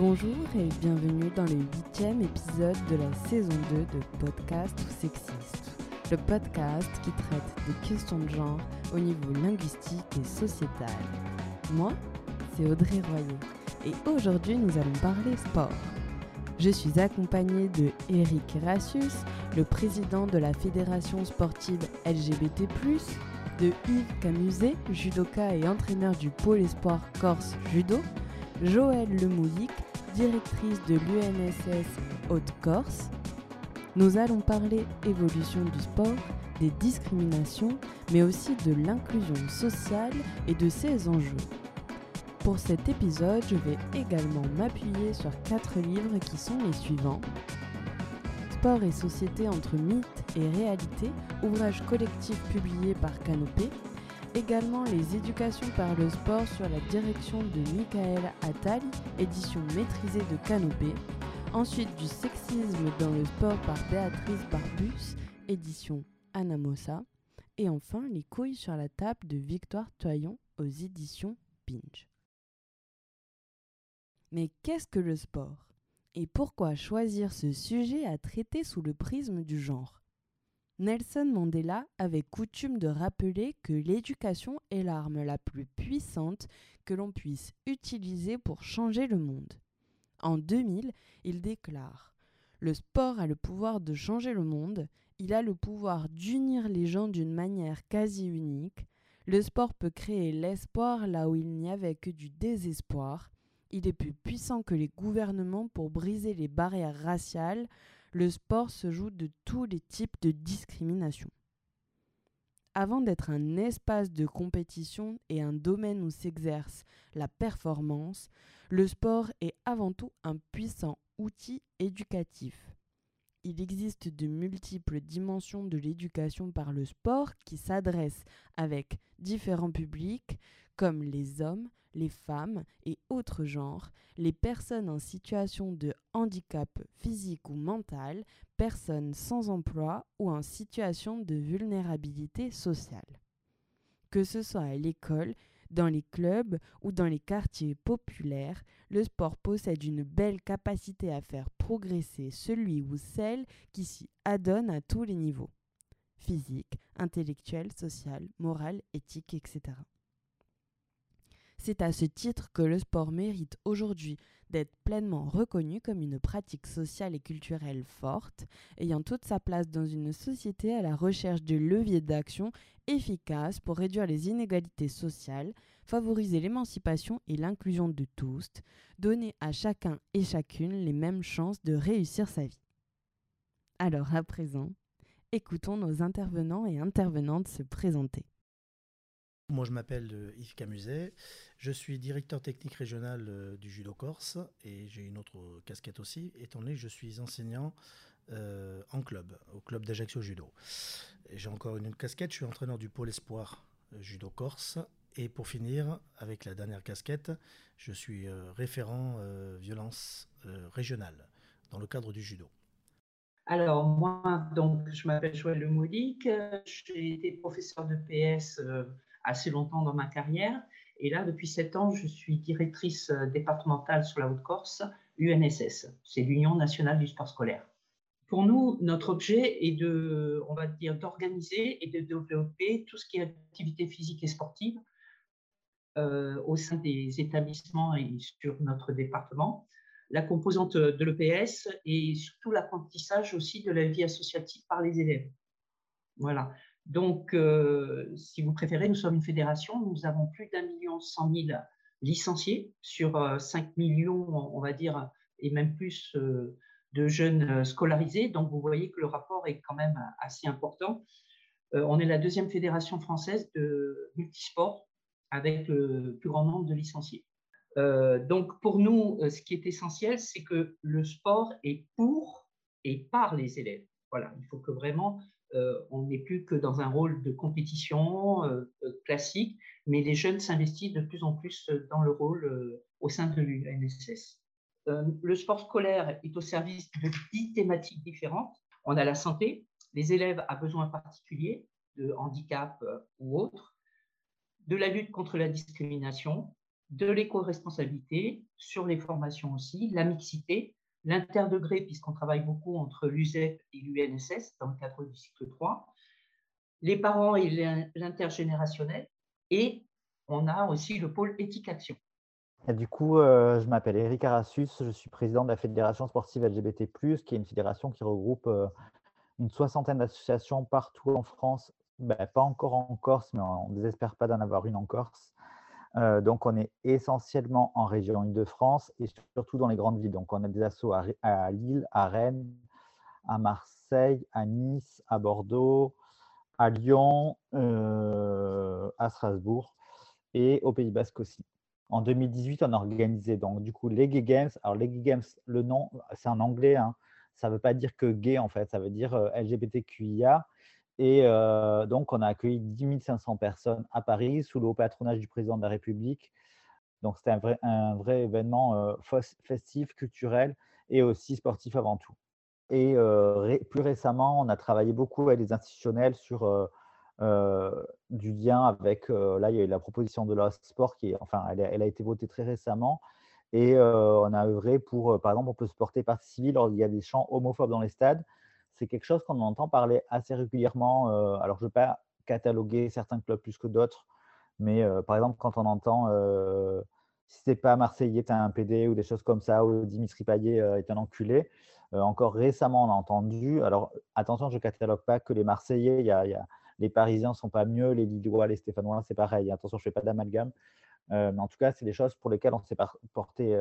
Bonjour et bienvenue dans le huitième épisode de la saison 2 de Podcast ou Sexiste, le podcast qui traite des questions de genre au niveau linguistique et sociétal. Moi, c'est Audrey Royer et aujourd'hui nous allons parler sport. Je suis accompagnée de Eric Erassus, le président de la Fédération sportive LGBT+, de Yves Camuset, judoka et entraîneur du pôle espoir Corse Judo, Joëlle Lemoulic, directrice de l'UNSS Haute-Corse. Nous allons parler évolution du sport, des discriminations, mais aussi de l'inclusion sociale et de ses enjeux. Pour cet épisode, je vais également m'appuyer sur quatre livres qui sont les suivants. Sport et société entre mythe et réalité, ouvrage collectif publié par Canopé. Également les éducations par le sport sur la direction de Michael Attali, édition maîtrisée de Canopé. Ensuite du sexisme dans le sport par Béatrice Barbus, édition Anamosa. Et enfin les couilles sur la table de Victoire Toyon aux éditions Pinch. Mais qu'est-ce que le sport? Et pourquoi choisir ce sujet à traiter sous le prisme du genre? Nelson Mandela avait coutume de rappeler que l'éducation est l'arme la plus puissante que l'on puisse utiliser pour changer le monde. En 2000, il déclare Le sport a le pouvoir de changer le monde, il a le pouvoir d'unir les gens d'une manière quasi unique, le sport peut créer l'espoir là où il n'y avait que du désespoir, il est plus puissant que les gouvernements pour briser les barrières raciales. Le sport se joue de tous les types de discrimination. Avant d'être un espace de compétition et un domaine où s'exerce la performance, le sport est avant tout un puissant outil éducatif. Il existe de multiples dimensions de l'éducation par le sport qui s'adressent avec différents publics comme les hommes, les femmes et autres genres, les personnes en situation de handicap physique ou mental, personnes sans emploi ou en situation de vulnérabilité sociale. Que ce soit à l'école, dans les clubs ou dans les quartiers populaires, le sport possède une belle capacité à faire progresser celui ou celle qui s'y adonne à tous les niveaux physique, intellectuel, social, moral, éthique, etc. C'est à ce titre que le sport mérite aujourd'hui d'être pleinement reconnu comme une pratique sociale et culturelle forte, ayant toute sa place dans une société à la recherche de leviers d'action efficaces pour réduire les inégalités sociales, favoriser l'émancipation et l'inclusion de tous, donner à chacun et chacune les mêmes chances de réussir sa vie. Alors à présent, écoutons nos intervenants et intervenantes se présenter. Moi, je m'appelle euh, Yves Camuset. Je suis directeur technique régional euh, du judo corse et j'ai une autre casquette aussi, étant donné que je suis enseignant euh, en club, au club d'Ajaccio Judo. J'ai encore une casquette, je suis entraîneur du pôle espoir judo corse. Et pour finir, avec la dernière casquette, je suis référent violence régionale dans le cadre du judo. Alors, moi, donc, je m'appelle Joël Lemoulic. J'ai été professeur de PS assez longtemps dans ma carrière. Et là, depuis sept ans, je suis directrice euh, départementale sur la Haute-Corse, UNSS. C'est l'Union nationale du sport scolaire. Pour nous, notre objet est de, on va dire, d'organiser et de développer tout ce qui est activité physique et sportive euh, au sein des établissements et sur notre département. La composante de l'EPS et surtout l'apprentissage aussi de la vie associative par les élèves. Voilà. Donc, euh, si vous préférez, nous sommes une fédération. Nous avons plus d'un million cent mille licenciés sur 5 euh, millions, on va dire, et même plus euh, de jeunes scolarisés. Donc, vous voyez que le rapport est quand même assez important. on est la deuxième fédération française de multisport avec le plus grand nombre de licenciés. donc, pour nous, ce qui est essentiel, c'est que le sport est pour et par les élèves. Voilà, il faut que vraiment euh, on n'est plus que dans un rôle de compétition euh, euh, classique, mais les jeunes s'investissent de plus en plus dans le rôle au sein de l'UNSS. le sport scolaire est au service de dix thématiques différentes. On a la santé, les élèves à besoins particuliers, de handicap ou autres, de la lutte contre la discrimination, de l'éco-responsabilité sur les formations aussi, la mixité, l'interdegré, puisqu'on travaille beaucoup entre l'USEP et l'UNSS dans le cadre du cycle 3, les parents et l'intergénérationnel, et on a aussi le pôle éthique-action. du coup, euh, je m'appelle Eric Arassus, je suis président de la Fédération sportive LGBT, qui est une fédération qui regroupe euh, une soixantaine d'associations partout en France, ben, pas encore en Corse, mais on ne désespère pas d'en avoir une en Corse. Euh, donc, on est essentiellement en région Île-de-France et surtout dans les grandes villes. Donc, on a des assos à, Lille, à Rennes, à Marseille, à Nice, à Bordeaux, à Lyon, euh, à Strasbourg et au Pays Basque aussi. En 2018, on a organisé donc du coup les Gay Games. Alors les Gay Games, le nom, c'est en anglais. Hein. Ça ne veut pas dire que gay en fait, ça veut dire euh, LGBTQIA. Et donc, on a accueilli 10 500 personnes à Paris sous le patronage du président de la République. Donc, c'était un vrai, événement festif, culturel et aussi sportif avant tout. Et plus récemment, on a travaillé beaucoup avec les institutionnels sur du lien avec, là, il y a eu la proposition de la sport qui enfin, elle a été votée très récemment. Et on a œuvré pour, par exemple, on peut se porter partie civile lorsqu'il y a des chants homophobes dans les stades c'est quelque chose qu'on entend parler assez régulièrement. Euh, alors, je ne veux pas cataloguer certains clubs plus que d'autres, mais euh, par exemple, quand on entend euh, si c'est pas Marseillais, tu as un PD ou des choses comme ça, ou Dimitri Payet est un enculé. encore récemment, on a entendu. Alors, attention, je ne catalogue pas que les Marseillais. y a, les Parisiens ne sont pas mieux, les Lillois, les Stéphanois, c'est pareil. Attention, je ne fais pas d'amalgame. mais en tout cas, c'est des choses pour lesquelles on s'est porté,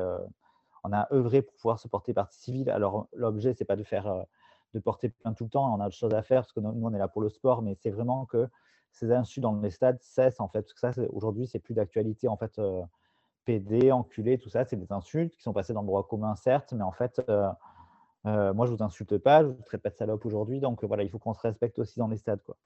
on a œuvré pour pouvoir se porter partie civile. Alors, l'objet, c'est pas de faire de porter plein tout le temps. On a autre chose à faire parce que nous, on est là pour le sport, mais c'est vraiment que ces insultes dans les stades cessent en fait. Parce que ça, aujourd'hui, c'est plus d'actualité en fait. Euh, PD, enculé, tout ça, c'est des insultes qui sont passées dans le droit commun, certes, mais en fait, euh, euh, moi, je vous insulte pas, je vous traite pas de salope aujourd'hui, donc voilà, il faut qu'on se respecte aussi dans les stades, quoi.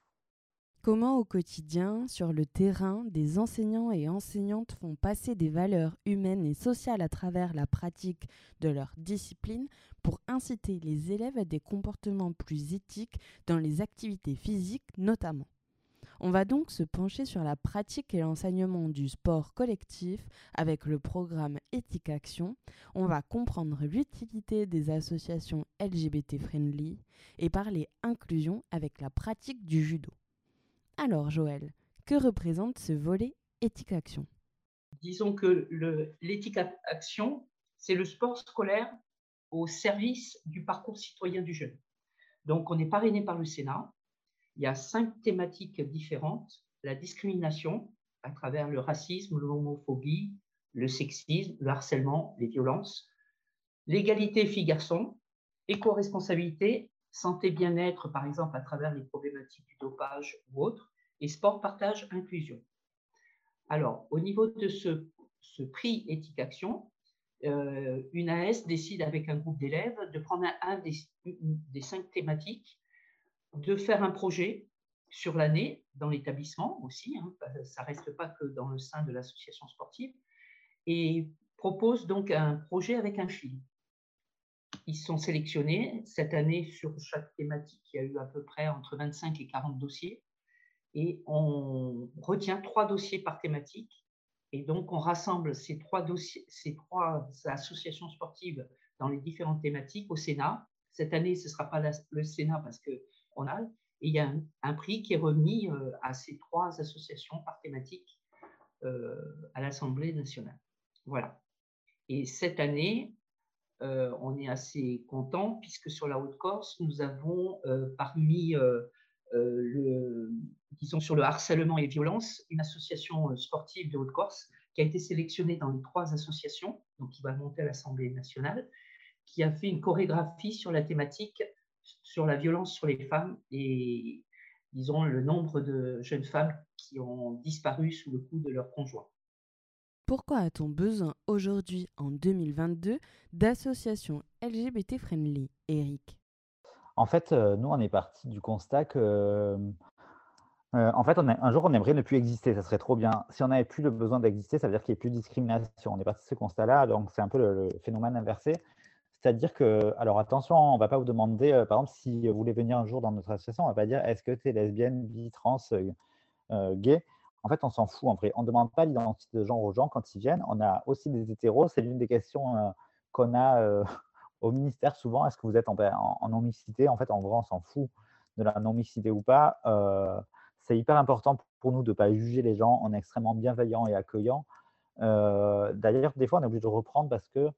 Comment au quotidien, sur le terrain, des enseignants et enseignantes font passer des valeurs humaines et sociales à travers la pratique de leur discipline pour inciter les élèves à des comportements plus éthiques dans les activités physiques notamment? On va donc se pencher sur la pratique et l'enseignement du sport collectif avec le programme Éthique Action. On va comprendre l'utilité des associations LGBT friendly et parler inclusion avec la pratique du judo. Alors Joël, que représente ce volet éthique action? Disons que l'éthique action, c'est le sport scolaire au service du parcours citoyen du jeune. Donc on est parrainé par le Sénat. Il y a cinq thématiques différentes. La discrimination à travers le racisme, l'homophobie, le sexisme, le harcèlement, les violences. L'égalité filles-garçons, éco-responsabilité santé bien-être, par exemple, à travers les problématiques du dopage ou autres, et sport, partage, inclusion. Alors, au niveau de ce, prix éthique action, euh, une AS décide avec un groupe d'élèves de prendre un, des, cinq thématiques, de faire un projet sur l'année dans l'établissement aussi, hein, ça ne reste pas que dans le sein de l'association sportive, et propose donc un projet avec un film. Ils sont sélectionnés. Cette année, sur chaque thématique, il y a eu à peu près entre 25 et 40 dossiers. Et on retient trois dossiers par thématique. Et donc, on rassemble ces trois, dossiers, ces trois associations sportives dans les différentes thématiques au Sénat. Cette année, ce ne sera pas le Sénat parce qu'on a. Et il y a un, prix qui est remis euh, à ces trois associations par thématique euh, à l'Assemblée nationale. Voilà. Et cette année, euh, on est assez content puisque sur la Haute-Corse, nous avons euh, parmi euh, le, sur le harcèlement et violence, une association sportive de Haute-Corse qui a été sélectionnée dans les trois associations, donc qui va monter à l'Assemblée nationale, qui a fait une chorégraphie sur la thématique sur la violence sur les femmes et disons le nombre de jeunes femmes qui ont disparu sous le coup de leur conjoint. Pourquoi a-t-on besoin aujourd'hui, en 2022, d'associations LGBT friendly, Eric En fait, euh, nous, on est parti du constat que, euh, en fait, un jour, on aimerait ne plus exister. Ça serait trop bien. Si on n'avait plus le besoin d'exister, ça veut dire qu'il n'y ait plus de discrimination. On est parti de ce constat-là, donc c'est un peu le, phénomène inversé. C'est-à-dire que, alors attention, on ne va pas vous demander, euh, par exemple, si vous voulez venir un jour dans notre association, on ne va pas dire est-ce que tu es lesbienne, bi, trans, gay? En fait, on s'en fout en vrai. On ne demande pas l'identité de genre aux gens quand ils viennent. On a aussi des hétéros. C'est l'une des questions euh, qu'on a euh, au ministère souvent. Est-ce que vous êtes en, en, non-mixité? En fait, en vrai, on s'en fout de la non-mixité ou pas. Euh, c'est hyper important pour nous de ne pas juger les gens. On est extrêmement bienveillant et accueillant. D'ailleurs, des fois, on est obligé de reprendre parce que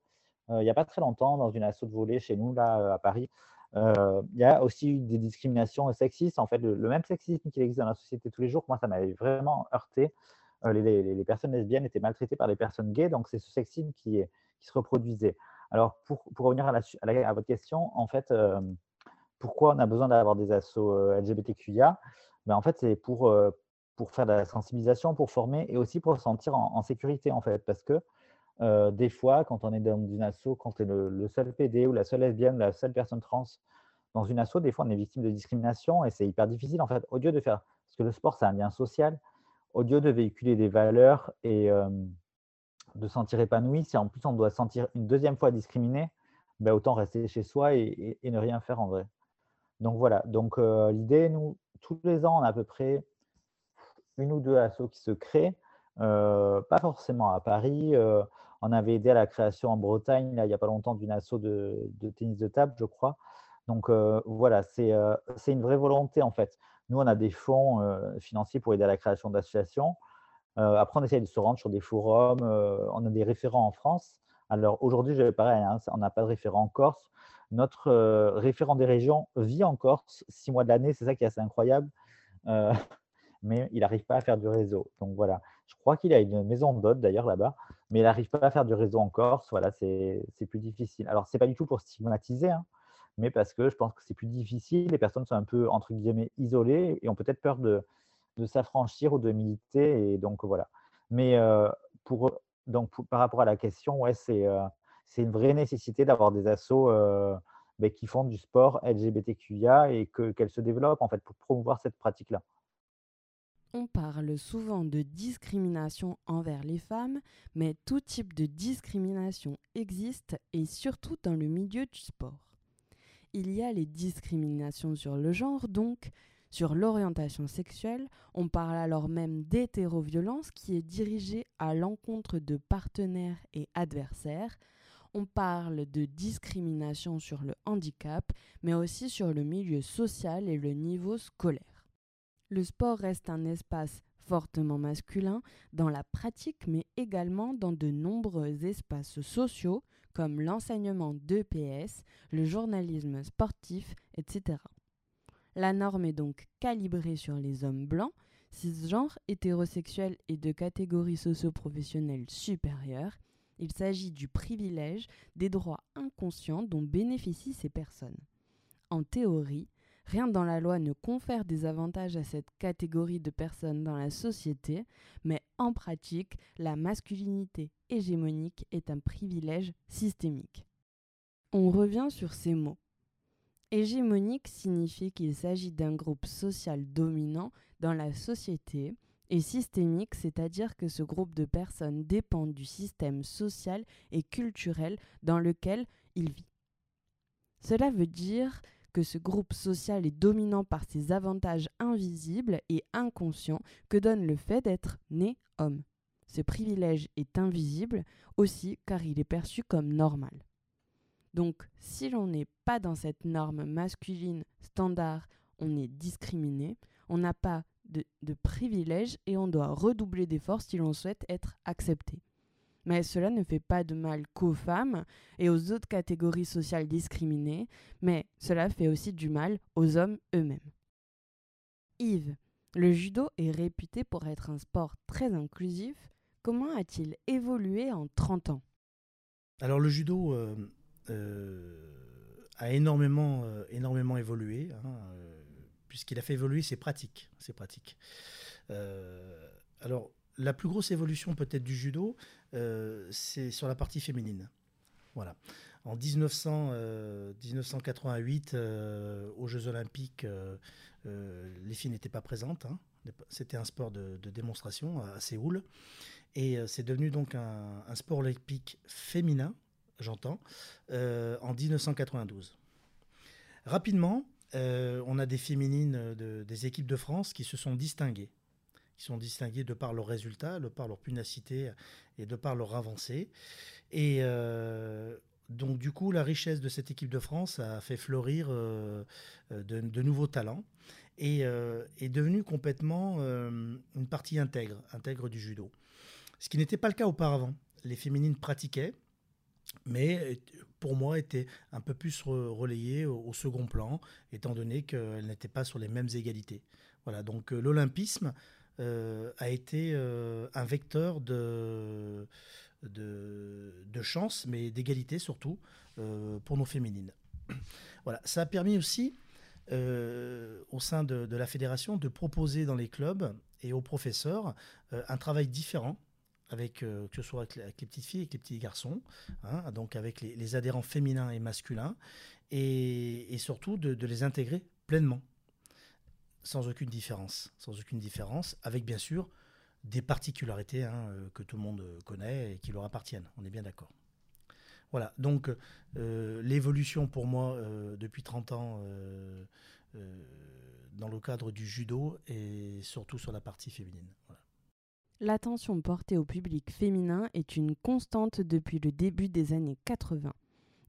il n'y a pas très longtemps, dans une asso de volée chez nous, là, à Paris, il y a aussi des discriminations sexistes. En fait, le, même sexisme qui existe dans la société tous les jours, moi, ça m'avait vraiment heurté. Les, personnes lesbiennes étaient maltraitées par les personnes gays, donc c'est ce sexisme qui, qui, se reproduisait. Alors, pour, pour revenir à, la, à, votre question, en fait, pourquoi on a besoin d'avoir des assos LGBTQIA ben, En fait, c'est pour, pour faire de la sensibilisation, pour former et aussi pour se sentir en, en sécurité, en fait, parce que des fois, quand on est dans une asso, quand on est le, seul PD ou la seule lesbienne, la seule personne trans dans une asso, des fois, on est victime de discrimination et c'est hyper difficile, en fait, au de faire, parce que le sport, c'est un lien social, au de véhiculer des valeurs et de sentir épanoui, si en plus on doit se sentir une deuxième fois discriminé, ben, autant rester chez soi et, ne rien faire en vrai. Donc voilà, donc l'idée, nous, tous les ans, on a à peu près une ou deux assos qui se créent, pas forcément à Paris on avait aidé à la création en Bretagne, il n'y a pas longtemps, d'une asso de, tennis de table, je crois. Donc euh, voilà, euh, c'est une vraie volonté en fait. Nous, on a des fonds euh, financiers pour aider à la création d'associations. après, on essaie de se rendre sur des forums. on a des référents en France. Alors aujourd'hui, pareil, hein, on n'a pas de référent en Corse. Notre référent des régions vit en Corse six mois de l'année. C'est ça qui est assez incroyable. Mais il n'arrive pas à faire du réseau. Donc voilà, je crois qu'il a une maison d'hôte d'ailleurs là-bas mais il n'arrive pas à faire du réseau en Corse. Voilà, c'est plus difficile. Alors, ce n'est pas du tout pour stigmatiser, hein, mais parce que je pense que c'est plus difficile. Les personnes sont un peu, entre guillemets, isolées et ont peut-être peur de, de s'affranchir ou de militer. Et donc, voilà. Mais euh, pour, donc, par rapport à la question, ouais, c'est euh, c'est une vraie nécessité d'avoir des assos euh, ben, qui font du sport LGBTQIA et qu'elles se développent en fait pour promouvoir cette pratique-là. On parle souvent de discrimination envers les femmes, mais tout type de discrimination existe et surtout dans le milieu du sport. Il y a les discriminations sur le genre, donc sur l'orientation sexuelle, on parle alors même d'hétéroviolence qui est dirigée à l'encontre de partenaires et adversaires. On parle de discrimination sur le handicap, mais aussi sur le milieu social et le niveau scolaire. Le sport reste un espace fortement masculin dans la pratique, mais également dans de nombreux espaces sociaux comme l'enseignement d'EPS, le journalisme sportif, etc. La norme est donc calibrée sur les hommes blancs, cisgenres, hétérosexuels et de catégories socio-professionnelles supérieures. Il s'agit du privilège des droits inconscients dont bénéficient ces personnes. En théorie, Rien dans la loi ne confère des avantages à cette catégorie de personnes dans la société, mais en pratique, la masculinité hégémonique est un privilège systémique. On revient sur ces mots. Hégémonique signifie qu'il s'agit d'un groupe social dominant dans la société et systémique, c'est-à-dire que ce groupe de personnes dépend du système social et culturel dans lequel il vit. Cela veut dire que ce groupe social est dominant par ses avantages invisibles et inconscients que donne le fait d'être né homme. Ce privilège est invisible aussi car il est perçu comme normal. Donc si l'on n'est pas dans cette norme masculine standard, on est discriminé, on n'a pas de, de privilège et on doit redoubler d'efforts si l'on souhaite être accepté mais cela ne fait pas de mal qu'aux femmes et aux autres catégories sociales discriminées, mais cela fait aussi du mal aux hommes eux-mêmes. Yves, le judo est réputé pour être un sport très inclusif. Comment a-t-il évolué en 30 ans? Alors le judo euh, euh, a énormément, euh, évolué, hein, puisqu'il a fait évoluer ses pratiques. Ses pratiques. alors la plus grosse évolution peut-être du judo, euh, c'est sur la partie féminine. Voilà. En 1988, euh, euh, aux Jeux Olympiques, les filles n'étaient pas présentes. Hein. C'était un sport de, démonstration à, Séoul. Et c'est devenu donc un, sport olympique féminin, j'entends, en 1992. Rapidement, on a des féminines des équipes de France qui se sont distinguées qui sont distingués de par leurs résultats, de par leur punacité et de par leur avancée. Et donc du coup, la richesse de cette équipe de France a fait fleurir de, nouveaux talents et est devenue complètement une partie intègre, du judo. Ce qui n'était pas le cas auparavant. Les féminines pratiquaient, mais pour moi étaient un peu plus relayées au, second plan, étant donné qu'elles n'étaient pas sur les mêmes égalités. Voilà, donc euh, l'olympisme euh, a été euh, un vecteur de, de, chance, mais d'égalité surtout, pour nos féminines. Voilà, ça a permis aussi, au sein de, la fédération, de proposer dans les clubs et aux professeurs un travail différent avec, euh, que ce soit avec, les petites filles et les petits garçons, hein, donc avec les, adhérents féminins et masculins, et, surtout de, les intégrer pleinement, sans aucune différence, sans aucune différence, avec bien sûr des particularités hein, euh, que tout le monde connaît et qui leur appartiennent. On est bien d'accord. Voilà, donc euh, l'évolution pour moi depuis 30 ans dans le cadre du judo et surtout sur la partie féminine. L'attention portée au public féminin est une constante depuis le début des années 80.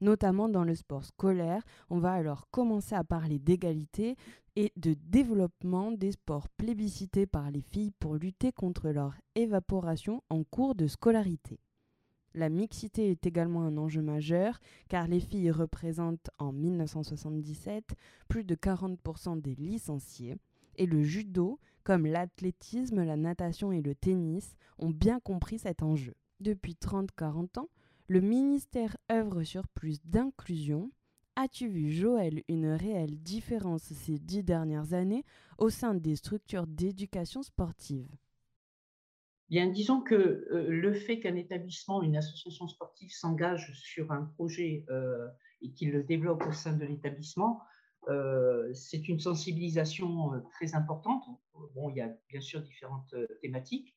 Notamment dans le sport scolaire, on va alors commencer à parler d'égalité et de développement des sports plébiscités par les filles pour lutter contre leur évaporation en cours de scolarité. La mixité est également un enjeu majeur car les filles représentent en 1977 plus de 40% des licenciés et le judo comme l'athlétisme, la natation et le tennis, ont bien compris cet enjeu. Depuis 30-40 ans, le ministère œuvre sur plus d'inclusion. As-tu vu, Joël, une réelle différence ces dix dernières années au sein des structures d'éducation sportive? Bien, disons que euh, le fait qu'un établissement, une association sportive s'engage sur un projet euh, et qu'il le développe au sein de l'établissement, euh, c'est une sensibilisation très importante. Bon, il y a bien sûr différentes thématiques.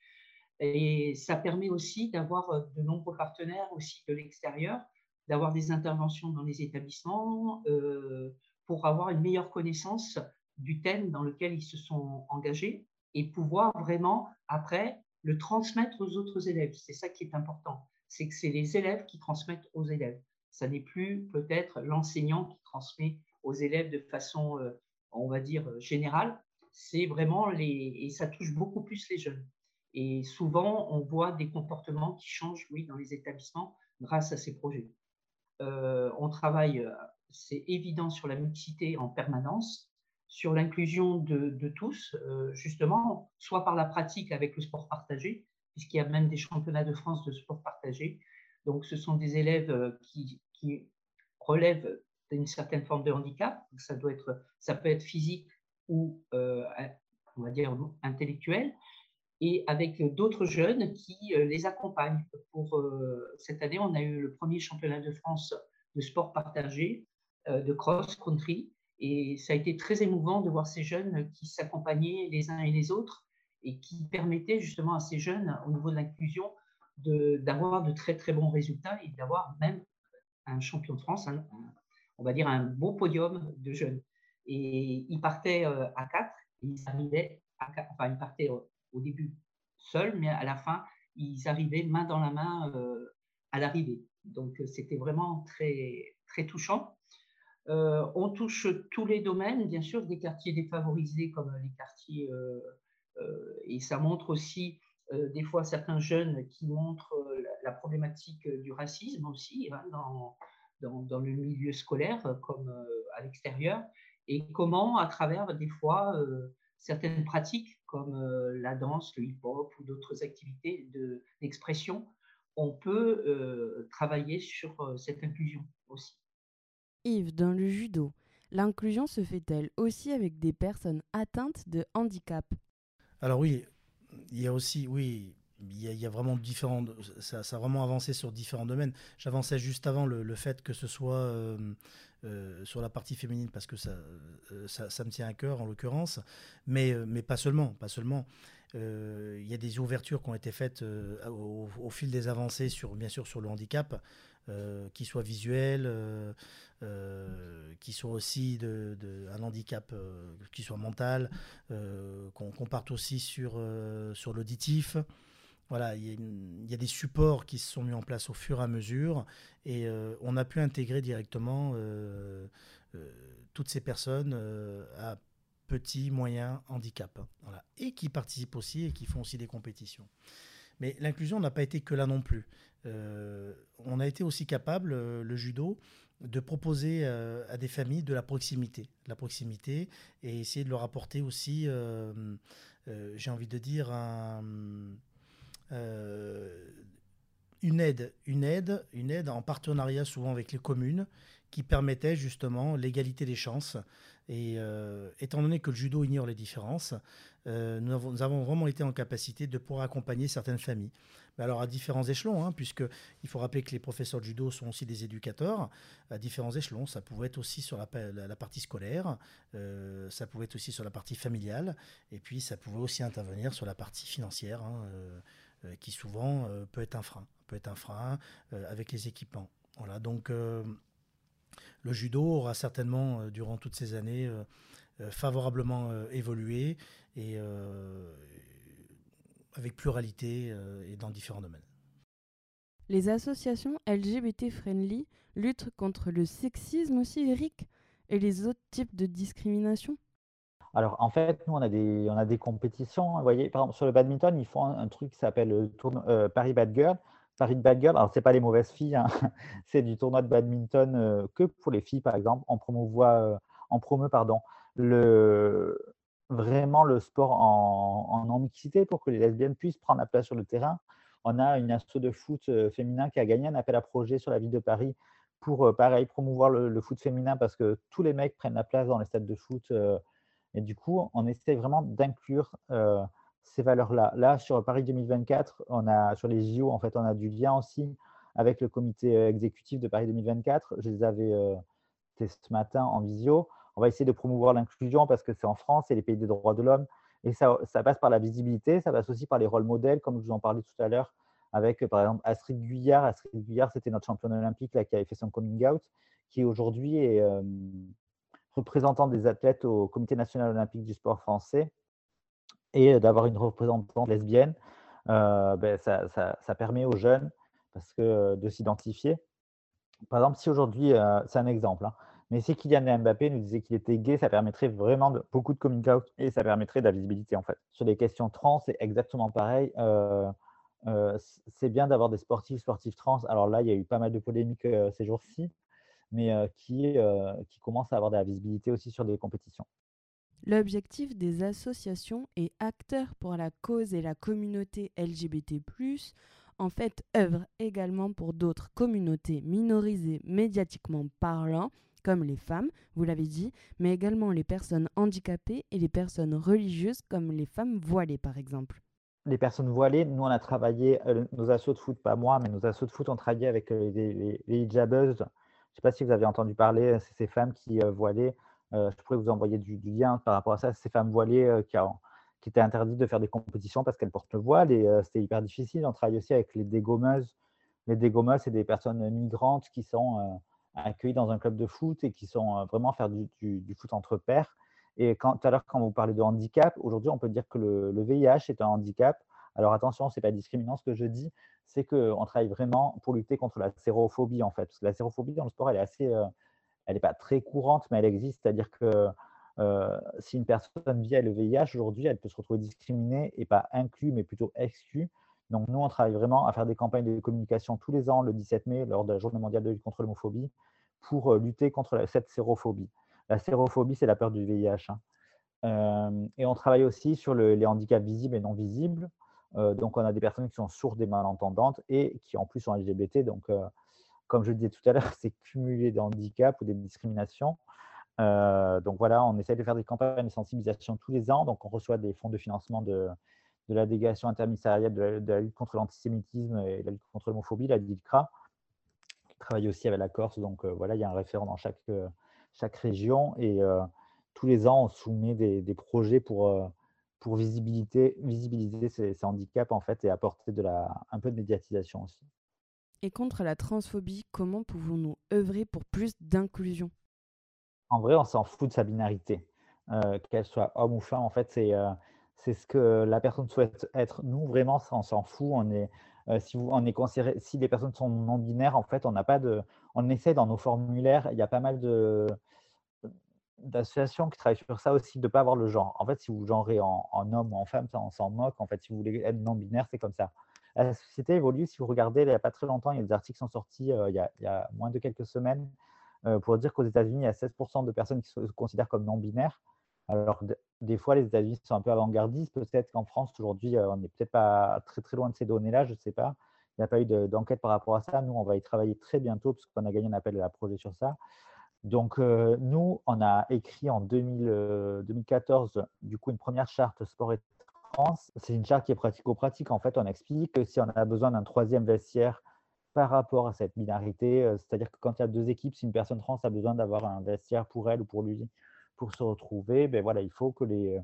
Et ça permet aussi d'avoir de nombreux partenaires aussi de l'extérieur, d'avoir des interventions dans les établissements pour avoir une meilleure connaissance du thème dans lequel ils se sont engagés et pouvoir vraiment, après, le transmettre aux autres élèves. C'est ça qui est important. C'est que c'est les élèves qui transmettent aux élèves. Ça n'est plus peut-être l'enseignant qui transmet aux élèves de façon, euh, on va dire, euh, générale, c'est vraiment les... Et ça touche beaucoup plus les jeunes. Et souvent, on voit des comportements qui changent, oui, dans les établissements grâce à ces projets. Euh, on travaille, c'est évident, sur la mixité en permanence, sur l'inclusion de, tous, justement, soit par la pratique avec le sport partagé, puisqu'il y a même des championnats de France de sport partagé. Donc, ce sont des élèves qui, relèvent d'une certaine forme de handicap. Ça, doit être, peut être physique ou, euh, on va dire, intellectuel. Et avec d'autres jeunes qui euh, les accompagnent. Pour euh, cette année, on a eu le premier championnat de France de sport partagé, de cross-country. Et ça a été très émouvant de voir ces jeunes qui s'accompagnaient les uns et les autres et qui permettaient justement à ces jeunes, au niveau de l'inclusion, d'avoir de, très très bons résultats et d'avoir même un champion de France, on va dire, un beau podium de jeunes. Et ils partaient euh, à quatre, ils arrivaient à enfin, ils partaient au début seuls, mais à la fin, ils arrivaient main dans la main euh, à l'arrivée. Donc, euh, c'était vraiment très, très touchant. on touche tous les domaines, bien sûr, des quartiers défavorisés comme les quartiers, et ça montre aussi des fois certains jeunes qui montrent la, problématique du racisme aussi hein, dans, dans, le milieu scolaire euh, comme euh, à l'extérieur, et comment, à travers des fois euh, certaines pratiques comme la danse, le hip-hop ou d'autres activités d'expression, on peut travailler sur cette inclusion aussi. Yves, dans le judo, l'inclusion se fait-elle aussi avec des personnes atteintes de handicap? Alors oui, il y a aussi, oui, il y, a, vraiment différents, ça, a vraiment avancé sur différents domaines. J'avançais juste avant le, fait que ce soit euh, euh, sur la partie féminine parce que ça, euh, ça, me tient à cœur en l'occurrence, mais, mais pas seulement, pas seulement. Il y a des ouvertures qui ont été faites au, fil des avancées sur, bien sûr, sur le handicap. qui soient visuels, qui soient aussi de, un handicap qui soit mental, qu'on parte aussi sur, sur l'auditif. Voilà, il y, a des supports qui se sont mis en place au fur et à mesure et on a pu intégrer directement toutes ces personnes à petits, moyens, handicap. Voilà. Et qui participent aussi et qui font aussi des compétitions. Mais l'inclusion n'a pas été que là non plus. Euh, on a été aussi capable, euh, le judo, de proposer euh, à des familles de la proximité, la proximité, et essayer de leur apporter aussi, j'ai envie de dire, une aide, une aide, une aide en partenariat souvent avec les communes, qui permettait justement l'égalité des chances. Et étant donné que le judo ignore les différences, nous avons, nous, avons, vraiment été en capacité de pouvoir accompagner certaines familles alors à différents échelons, hein, puisqu'il faut rappeler que les professeurs de judo sont aussi des éducateurs, à différents échelons. Ça pouvait être aussi sur la, partie scolaire, euh, ça pouvait être aussi sur la partie familiale, et puis ça pouvait aussi intervenir sur la partie financière, hein, euh, euh, qui souvent peut être un frein, peut être un frein avec les équipements. Voilà, donc le judo aura certainement, durant toutes ces années, favorablement évolué et avec pluralité euh, et dans différents domaines. Les associations LGBT friendly luttent contre le sexisme aussi, Eric, et les autres types de discrimination alors, en fait, nous, on a des, on compétitions. Vous voyez, par exemple, sur le badminton, ils font un, truc qui s'appelle euh, euh, Paris Bad Girl. Paris Bad Girl, alors, ce n'est pas les mauvaises filles, hein. c'est du tournoi de badminton que pour les filles, par exemple. On promouvoit, en promeut, pardon, le, vraiment le sport en, non-mixité pour que les lesbiennes puissent prendre la place sur le terrain. On a une asso de foot euh, féminin qui a gagné un appel à projet sur la ville de Paris pour, euh, pareil, promouvoir le, foot féminin parce que tous les mecs prennent la place dans les stades de foot. Euh, et du coup, on essaie vraiment d'inclure ces valeurs-là. Là, sur Paris 2024, on a, sur les JO, en fait, on a du lien aussi avec le comité exécutif de Paris 2024. Je les avais ce matin en visio on va essayer de promouvoir l'inclusion parce que c'est en France, c'est les pays des droits de l'homme. Et ça, passe par la visibilité, ça passe aussi par les rôles modèles, comme je vous en parlais tout à l'heure, avec par exemple Astrid Guyard. Astrid Guyard, c'était notre championne olympique là, qui avait fait son coming out, qui aujourd'hui est euh, représentant des athlètes au Comité national olympique du sport français. Et d'avoir une représentante lesbienne, euh, ben, ça, permet aux jeunes parce que, de s'identifier. Par exemple, si aujourd'hui, euh, c'est un exemple, hein, mais si Kylian Mbappé nous disait qu'il était gay, ça permettrait vraiment beaucoup de coming out et ça permettrait de la visibilité en fait. Sur les questions trans, c'est exactement pareil. Euh, euh, c'est bien d'avoir des sportifs, sportifs trans. Alors là, il y a eu pas mal de polémiques euh, ces jours-ci, mais qui, qui commencent à avoir de la visibilité aussi sur des compétitions. L'objectif des associations et acteurs pour la cause et la communauté LGBT, en fait, œuvre également pour d'autres communautés minorisées médiatiquement parlant comme les femmes, vous l'avez dit, mais également les personnes handicapées et les personnes religieuses comme les femmes voilées par exemple. Les personnes voilées, nous on a travaillé, euh, nos assos de foot, pas moi, mais nos assos de foot ont travaillé avec euh, les, hijabeuses. Je ne sais pas si vous avez entendu parler, c'est ces femmes qui euh, voilaient. je pourrais vous envoyer du, lien par rapport à ça. Ces femmes voilées qui, étaient interdites de faire des compétitions parce qu'elles portent le voile et c'était hyper difficile. On travaille aussi avec les dégommeuses. Les dégommeuses, c'est des personnes migrantes qui sont accueillis dans un club de foot et qui sont euh, vraiment faire du, foot entre pairs. Et tout à l'heure, quand vous parlez de handicap, aujourd'hui, on peut dire que le, VIH est un handicap. Alors attention, ce n'est pas discriminant ce que je dis, c'est qu'on travaille vraiment pour lutter contre la sérophobie en fait. Parce que la sérophobie dans le sport, elle est assez, euh, elle n'est pas très courante, mais elle existe. C'est-à-dire que euh, si une personne vit le VIH aujourd'hui, elle peut se retrouver discriminée et pas inclue, mais plutôt exclue. Donc nous, on travaille vraiment à faire des campagnes de communication tous les ans, le 17 mai, lors de la journée mondiale de lutte contre l'homophobie, pour euh, lutter contre cette sérophobie. La sérophobie, c'est la peur du VIH. Hein. Et on travaille aussi sur les handicaps visibles et non visibles. Euh, donc, on a des personnes qui sont sourdes et malentendantes et qui en plus sont LGBT. Donc, comme je le disais tout à l'heure, c'est cumuler des handicaps ou des discriminations. donc voilà, on essaie de faire des campagnes de sensibilisation tous les ans. Donc, on reçoit des fonds de financement de, de la délégation interministérielle de la, lutte contre l'antisémitisme et la lutte contre l'homophobie, la DILCRA, qui travaille aussi avec la Corse. Donc euh, voilà, il y a un référent dans chaque, euh, chaque région et euh, tous les ans, on soumet des, des projets pour, pour visibiliser, visibiliser ces, ces, handicaps en fait et apporter de la, un peu de médiatisation aussi. Et contre la transphobie, comment pouvons-nous œuvrer pour plus d'inclusion? En vrai, on s'en fout de sa binarité. Euh, qu'elle soit homme ou femme, en fait, c'est euh, c'est ce que la personne souhaite être. Nous, vraiment, on s'en fout. On est, euh, si, vous, on est considéré, si les personnes sont non binaires, en fait, on n'a pas de. On essaie dans nos formulaires, il y a pas mal de d'associations qui travaillent sur ça aussi, de ne pas avoir le genre. En fait, si vous genrez en, homme ou en femme, ça, on s'en moque. En fait, si vous voulez être non-binaire, c'est comme ça. La société évolue. Si vous regardez, il n'y a pas très longtemps, il y a des articles qui sont sortis il, y a, il, y a, moins de quelques semaines pour dire qu'aux États-Unis, il y a 16% de personnes qui se considèrent comme non-binaires. Alors, des fois, les États-Unis sont un peu avant-gardistes. Peut-être qu'en France, aujourd'hui, on n'est peut-être pas très, très loin de ces données-là, je ne sais pas. Il n'y a pas eu d'enquête par rapport à ça. Nous, on va y travailler très bientôt, parce qu'on a gagné un appel à la projet sur ça. Donc, nous, on a écrit en 2000, 2014, du coup, une première charte sport et trans. C'est une charte qui est pratico-pratique. En fait, on explique que si on a besoin d'un troisième vestiaire par rapport à cette binarité, c'est-à-dire que quand il y a deux équipes, si une personne trans a besoin d'avoir un vestiaire pour elle ou pour lui, pour se retrouver, ben voilà, il faut que les,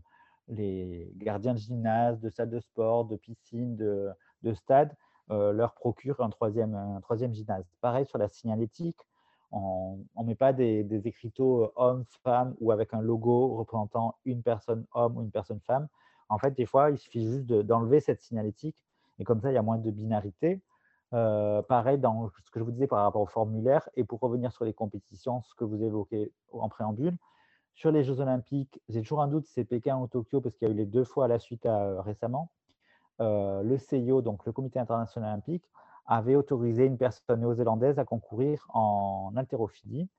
gardiens de gymnase, de salle de sport, de piscine, de, de stade leur procurent un troisième, un troisième gymnase. Pareil sur la signalétique, on ne met pas des, écriteaux hommes, femmes ou avec un logo représentant une personne homme ou une personne femme. En fait, des fois, il suffit juste d'enlever cette signalétique et comme ça, il y a moins de binarité. Euh, pareil dans ce que je vous disais par rapport au formulaire et pour revenir sur les compétitions, ce que vous évoquez en préambule, sur les Jeux Olympiques, j'ai toujours un doute c'est Pékin ou Tokyo, parce qu'il y a eu les deux fois à la suite euh, récemment. Euh, le CIO, donc le Comité international olympique, avait autorisé une personne néo-zélandaise à concourir en haltérophilie.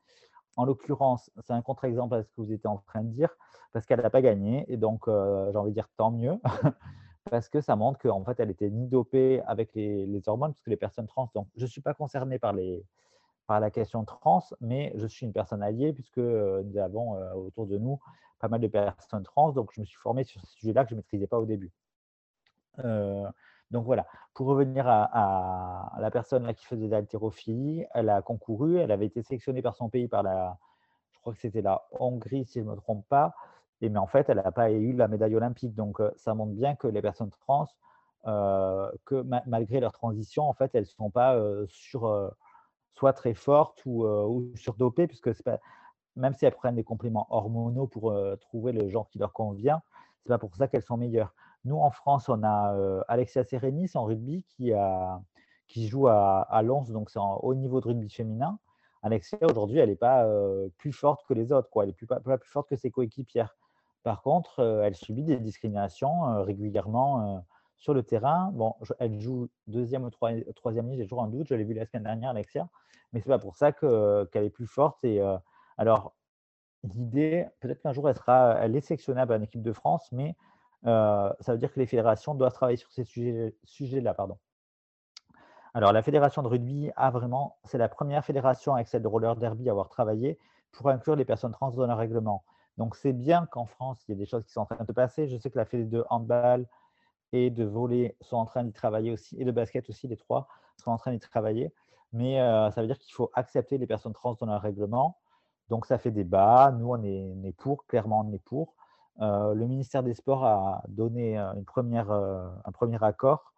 En l'occurrence, c'est un contre-exemple à ce que vous étiez en train de dire, parce qu'elle n'a pas gagné, et donc euh, j'ai envie de dire tant mieux, parce que ça montre qu'en fait, elle était ni dopée avec les, hormones, parce que les personnes trans, donc je ne suis pas concerné par la question trans, mais je suis une personne alliée puisque nous avons autour de nous pas mal de personnes trans, donc je me suis formé sur ce sujet-là que je ne maîtrisais pas au début. Donc voilà, pour revenir à, la personne là qui faisait de l'haltérophilie, elle a concouru, elle avait été sélectionnée par son pays, par la, je crois que c'était la Hongrie si je ne me trompe pas, et mais en fait elle n'a pas eu la médaille olympique. Donc ça montre bien que les personnes trans, que malgré leur transition, en fait elles ne sont pas sur soit très fortes ou, euh, surdopées, puisque même si elles prennent des compléments hormonaux pour euh, trouver le genre qui leur convient, c'est pas pour ça qu'elles sont meilleures. Nous, en France, on a euh, Alexia Serenis en rugby qui, joue à, à Lens, donc c'est haut niveau de rugby féminin. Alexia, aujourd'hui, elle n'est pas plus forte que les autres, quoi. elle n'est pas, plus forte que ses coéquipières. Par contre, elle subit des discriminations régulièrement sur le terrain. Bon, elle joue deuxième ou troisième ligne, j'ai toujours un doute. Je l'ai vu la semaine dernière, Alexia mais c'est pas pour ça qu'elle est plus forte. Et alors, l'idée, peut-être qu'un jour elle sera, elle est sélectionnable en équipe de France, mais ça veut dire que les fédérations doivent travailler sur ces sujets-là, pardon. Alors, la fédération de rugby a vraiment, c'est la première fédération avec celle de roller derby à avoir travaillé pour inclure les personnes trans dans leur règlement. Donc, c'est bien qu'en France, il y ait des choses qui sont en train de passer. Je sais que la fédé de handball et de volley sont en train d'y travailler aussi, et de basket aussi, les trois sont en train d'y travailler mais ça veut dire qu'il faut accepter les personnes trans dans leur règlement. Donc ça fait débat. Nous, on est, pour, clairement, on est pour. Le ministère des Sports a donné une première, un premier accord.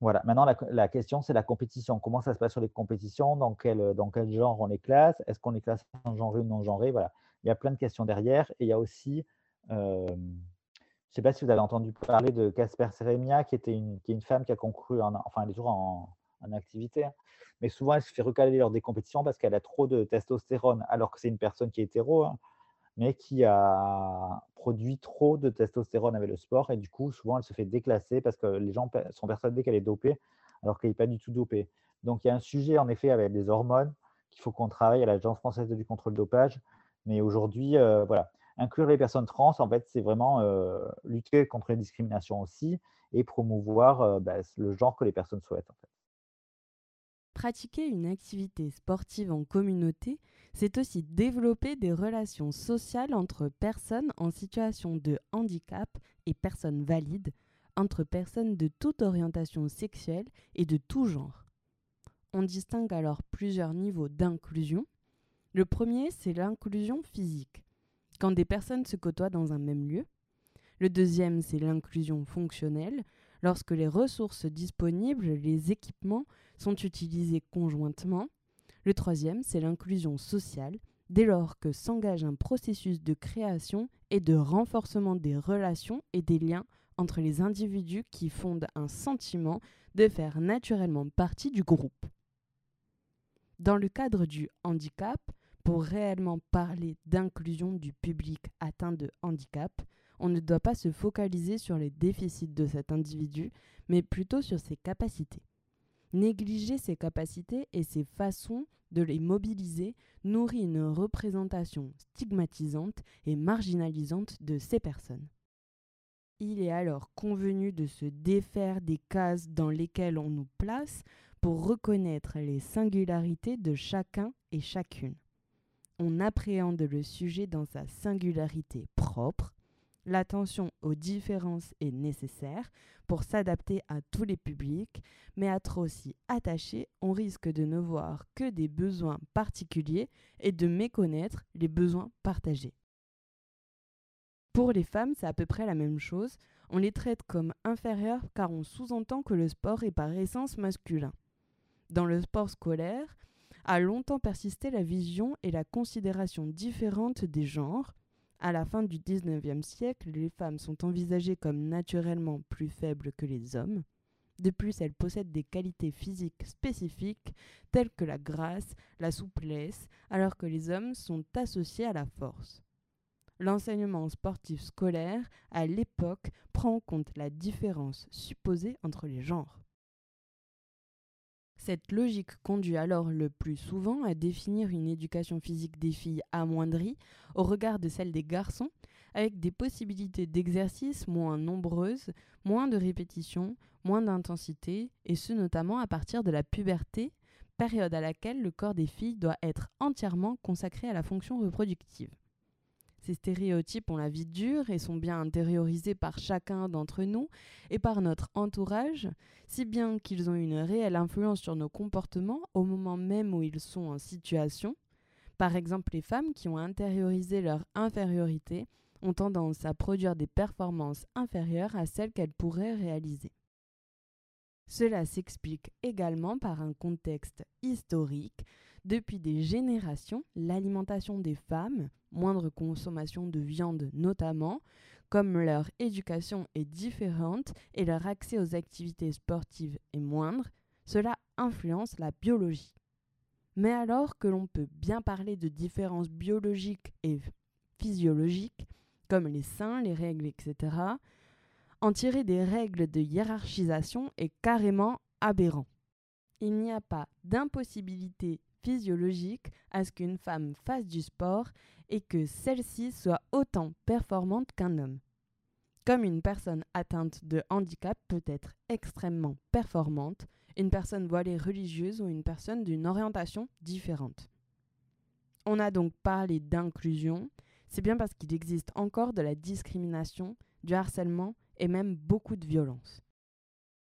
Voilà. Maintenant, la, question, c'est la compétition. Comment ça se passe sur les compétitions? Dans quel, dans quel genre on les classe? Est-ce qu'on les classe en genré ou non genré? Voilà. Il y a plein de questions derrière. Et il y a aussi, je ne sais pas si vous avez entendu parler de Casper Seremia, qui, était une, qui est une femme qui a concouru, en, enfin, elle est toujours en, en activité. Hein. Mais souvent, elle se fait recaler lors des compétitions parce qu'elle a trop de testostérone, alors que c'est une personne qui est hétéro, hein, mais qui a produit trop de testostérone avec le sport. Et du coup, souvent, elle se fait déclasser parce que les gens sont persuadés qu'elle est dopée, alors qu'elle n'est pas du tout dopée. Donc, il y a un sujet, en effet, avec des hormones qu'il faut qu'on travaille à l'Agence française du contrôle dopage. Mais aujourd'hui, euh, voilà, inclure les personnes trans, en fait, c'est vraiment euh, lutter contre les discriminations aussi et promouvoir euh, bah, le genre que les personnes souhaitent. En fait. Pratiquer une activité sportive en communauté, c'est aussi développer des relations sociales entre personnes en situation de handicap et personnes valides, entre personnes de toute orientation sexuelle et de tout genre. On distingue alors plusieurs niveaux d'inclusion. Le premier, c'est l'inclusion physique, quand des personnes se côtoient dans un même lieu. Le deuxième, c'est l'inclusion fonctionnelle, lorsque les ressources disponibles, les équipements, sont utilisés conjointement. Le troisième, c'est l'inclusion sociale, dès lors que s'engage un processus de création et de renforcement des relations et des liens entre les individus qui fondent un sentiment de faire naturellement partie du groupe. Dans le cadre du handicap, pour réellement parler d'inclusion du public atteint de handicap, on ne doit pas se focaliser sur les déficits de cet individu, mais plutôt sur ses capacités. Négliger ses capacités et ses façons de les mobiliser nourrit une représentation stigmatisante et marginalisante de ces personnes. Il est alors convenu de se défaire des cases dans lesquelles on nous place pour reconnaître les singularités de chacun et chacune. On appréhende le sujet dans sa singularité propre. L'attention aux différences est nécessaire pour s'adapter à tous les publics, mais à trop s'y attacher, on risque de ne voir que des besoins particuliers et de méconnaître les besoins partagés. Pour les femmes, c'est à peu près la même chose. On les traite comme inférieures car on sous-entend que le sport est par essence masculin. Dans le sport scolaire, a longtemps persisté la vision et la considération différente des genres, à la fin du XIXe siècle, les femmes sont envisagées comme naturellement plus faibles que les hommes. De plus, elles possèdent des qualités physiques spécifiques telles que la grâce, la souplesse, alors que les hommes sont associés à la force. L'enseignement sportif scolaire, à l'époque, prend en compte la différence supposée entre les genres. Cette logique conduit alors le plus souvent à définir une éducation physique des filles amoindrie au regard de celle des garçons, avec des possibilités d'exercice moins nombreuses, moins de répétitions, moins d'intensité, et ce notamment à partir de la puberté, période à laquelle le corps des filles doit être entièrement consacré à la fonction reproductive. Ces stéréotypes ont la vie dure et sont bien intériorisés par chacun d'entre nous et par notre entourage, si bien qu'ils ont une réelle influence sur nos comportements au moment même où ils sont en situation. Par exemple, les femmes qui ont intériorisé leur infériorité ont tendance à produire des performances inférieures à celles qu'elles pourraient réaliser. Cela s'explique également par un contexte historique depuis des générations, l'alimentation des femmes, moindre consommation de viande notamment, comme leur éducation est différente et leur accès aux activités sportives est moindre, cela influence la biologie. Mais alors que l'on peut bien parler de différences biologiques et physiologiques, comme les seins, les règles, etc., en tirer des règles de hiérarchisation est carrément aberrant. Il n'y a pas d'impossibilité physiologique à ce qu'une femme fasse du sport et que celle-ci soit autant performante qu'un homme. Comme une personne atteinte de handicap peut être extrêmement performante, une personne voilée religieuse ou une personne d'une orientation différente. On a donc parlé d'inclusion, c'est bien parce qu'il existe encore de la discrimination, du harcèlement et même beaucoup de violence.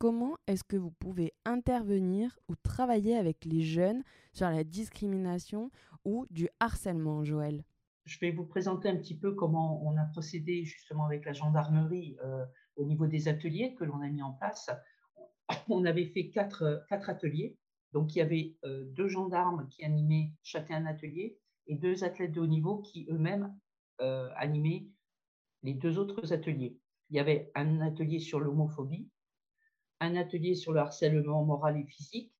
Comment est-ce que vous pouvez intervenir ou travailler avec les jeunes sur la discrimination ou du harcèlement, Joël? Je vais vous présenter un petit peu comment on a procédé justement avec la gendarmerie euh, au niveau des ateliers que l'on a mis en place. On avait fait quatre, quatre ateliers. Donc, il y avait euh, deux gendarmes qui animaient chacun un atelier et deux athlètes de haut niveau qui eux-mêmes euh, animaient les deux autres ateliers. Il y avait un atelier sur l'homophobie, un atelier sur le harcèlement moral et physique.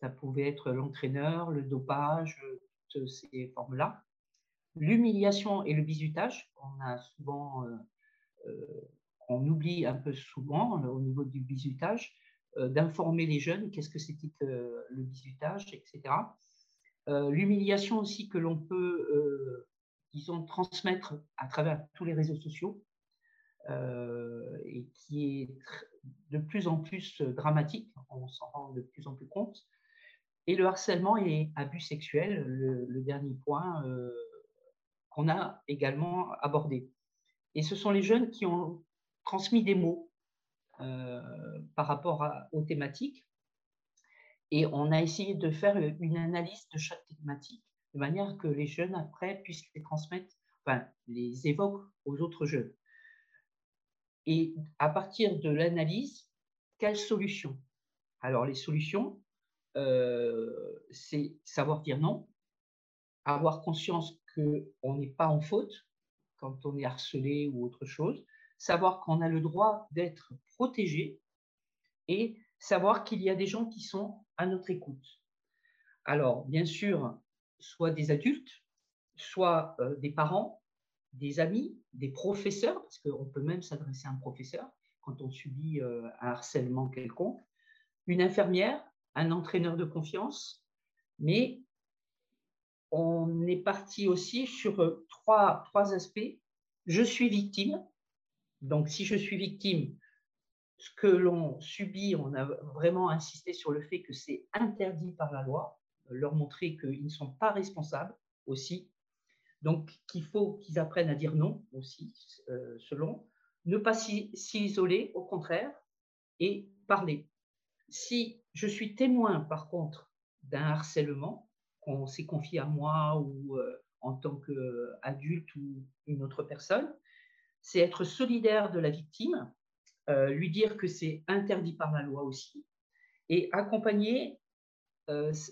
Ça pouvait être l'entraîneur, le dopage, toutes ces formes-là. L'humiliation et le bizutage, on a souvent, euh, euh, on oublie un peu souvent euh, au niveau du bizutage, d'informer les jeunes qu'est-ce que c'était que le bizutage, etc. L'humiliation aussi que l'on peut, disons, transmettre à travers tous les réseaux sociaux. Et qui est de plus en plus euh, dramatique, on s'en rend de plus en plus compte. Et le harcèlement et abus sexuels, le, dernier point euh, qu'on a également abordé. Et ce sont les jeunes qui ont transmis des mots euh, par rapport aux thématiques. Et on a essayé de faire une analyse de chaque thématique, de manière que les jeunes, après, puissent les transmettre, enfin, les évoquent aux autres jeunes. Et à partir de l'analyse, quelles solutions? Alors, les solutions, euh, c'est savoir dire non, avoir conscience qu'on n'est pas en faute quand on est harcelé ou autre chose, savoir qu'on a le droit d'être protégé et savoir qu'il y a des gens qui sont à notre écoute. Alors, bien sûr, soit des adultes, soit euh, des parents, des amis, des professeurs, parce qu'on peut même s'adresser à un professeur quand on subit euh, un harcèlement quelconque, une infirmière, un entraîneur de confiance, mais on est parti aussi sur euh, trois, trois aspects. Je suis victime, donc si je suis victime, ce que l'on subit, on a vraiment insisté sur le fait que c'est interdit par la loi, leur montrer qu'ils ne sont pas responsables aussi. Donc, qu'il faut qu'ils apprennent à dire non aussi, euh, selon. Ne pas s'isoler, au contraire, et parler. Si je suis témoin, par contre, d'un harcèlement, qu'on s'est confié à moi ou euh, en tant qu'adulte ou une autre personne, c'est être solidaire de la victime, euh, lui dire que c'est interdit par la loi aussi, et accompagner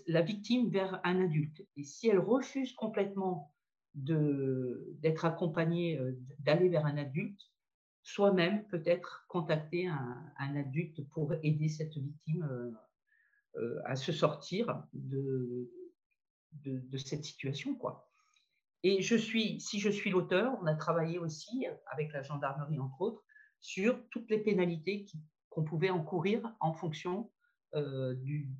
la victime vers un adulte. Et si elle refuse complètement d'être accompagnée, euh, d'aller vers un adulte, soi-même peut-être contacter un, adulte pour aider cette victime euh, à se sortir de, cette situation. Quoi. Et je suis, si je suis l'auteur, on a travaillé aussi avec la gendarmerie, entre autres, sur toutes les pénalités qu'on pouvait encourir en fonction euh,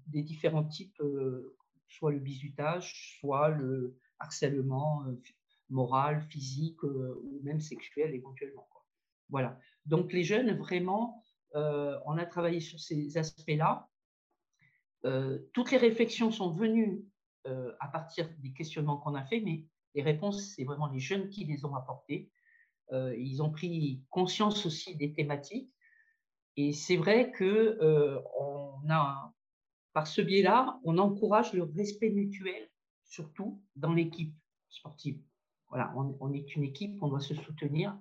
des différents types, euh, soit le bizutage, soit le harcèlement euh, moral, physique ou même sexuel éventuellement. Voilà. Donc les jeunes, vraiment, on a travaillé sur ces aspects-là. toutes les réflexions sont venues à partir des questionnements qu'on a fait, mais les réponses, c'est vraiment les jeunes qui les ont apportées. ils ont pris conscience aussi des thématiques et c'est vrai que euh, on a, par ce biais-là, on encourage le respect mutuel, surtout dans l'équipe sportive. Voilà, on, est une équipe, on doit se soutenir,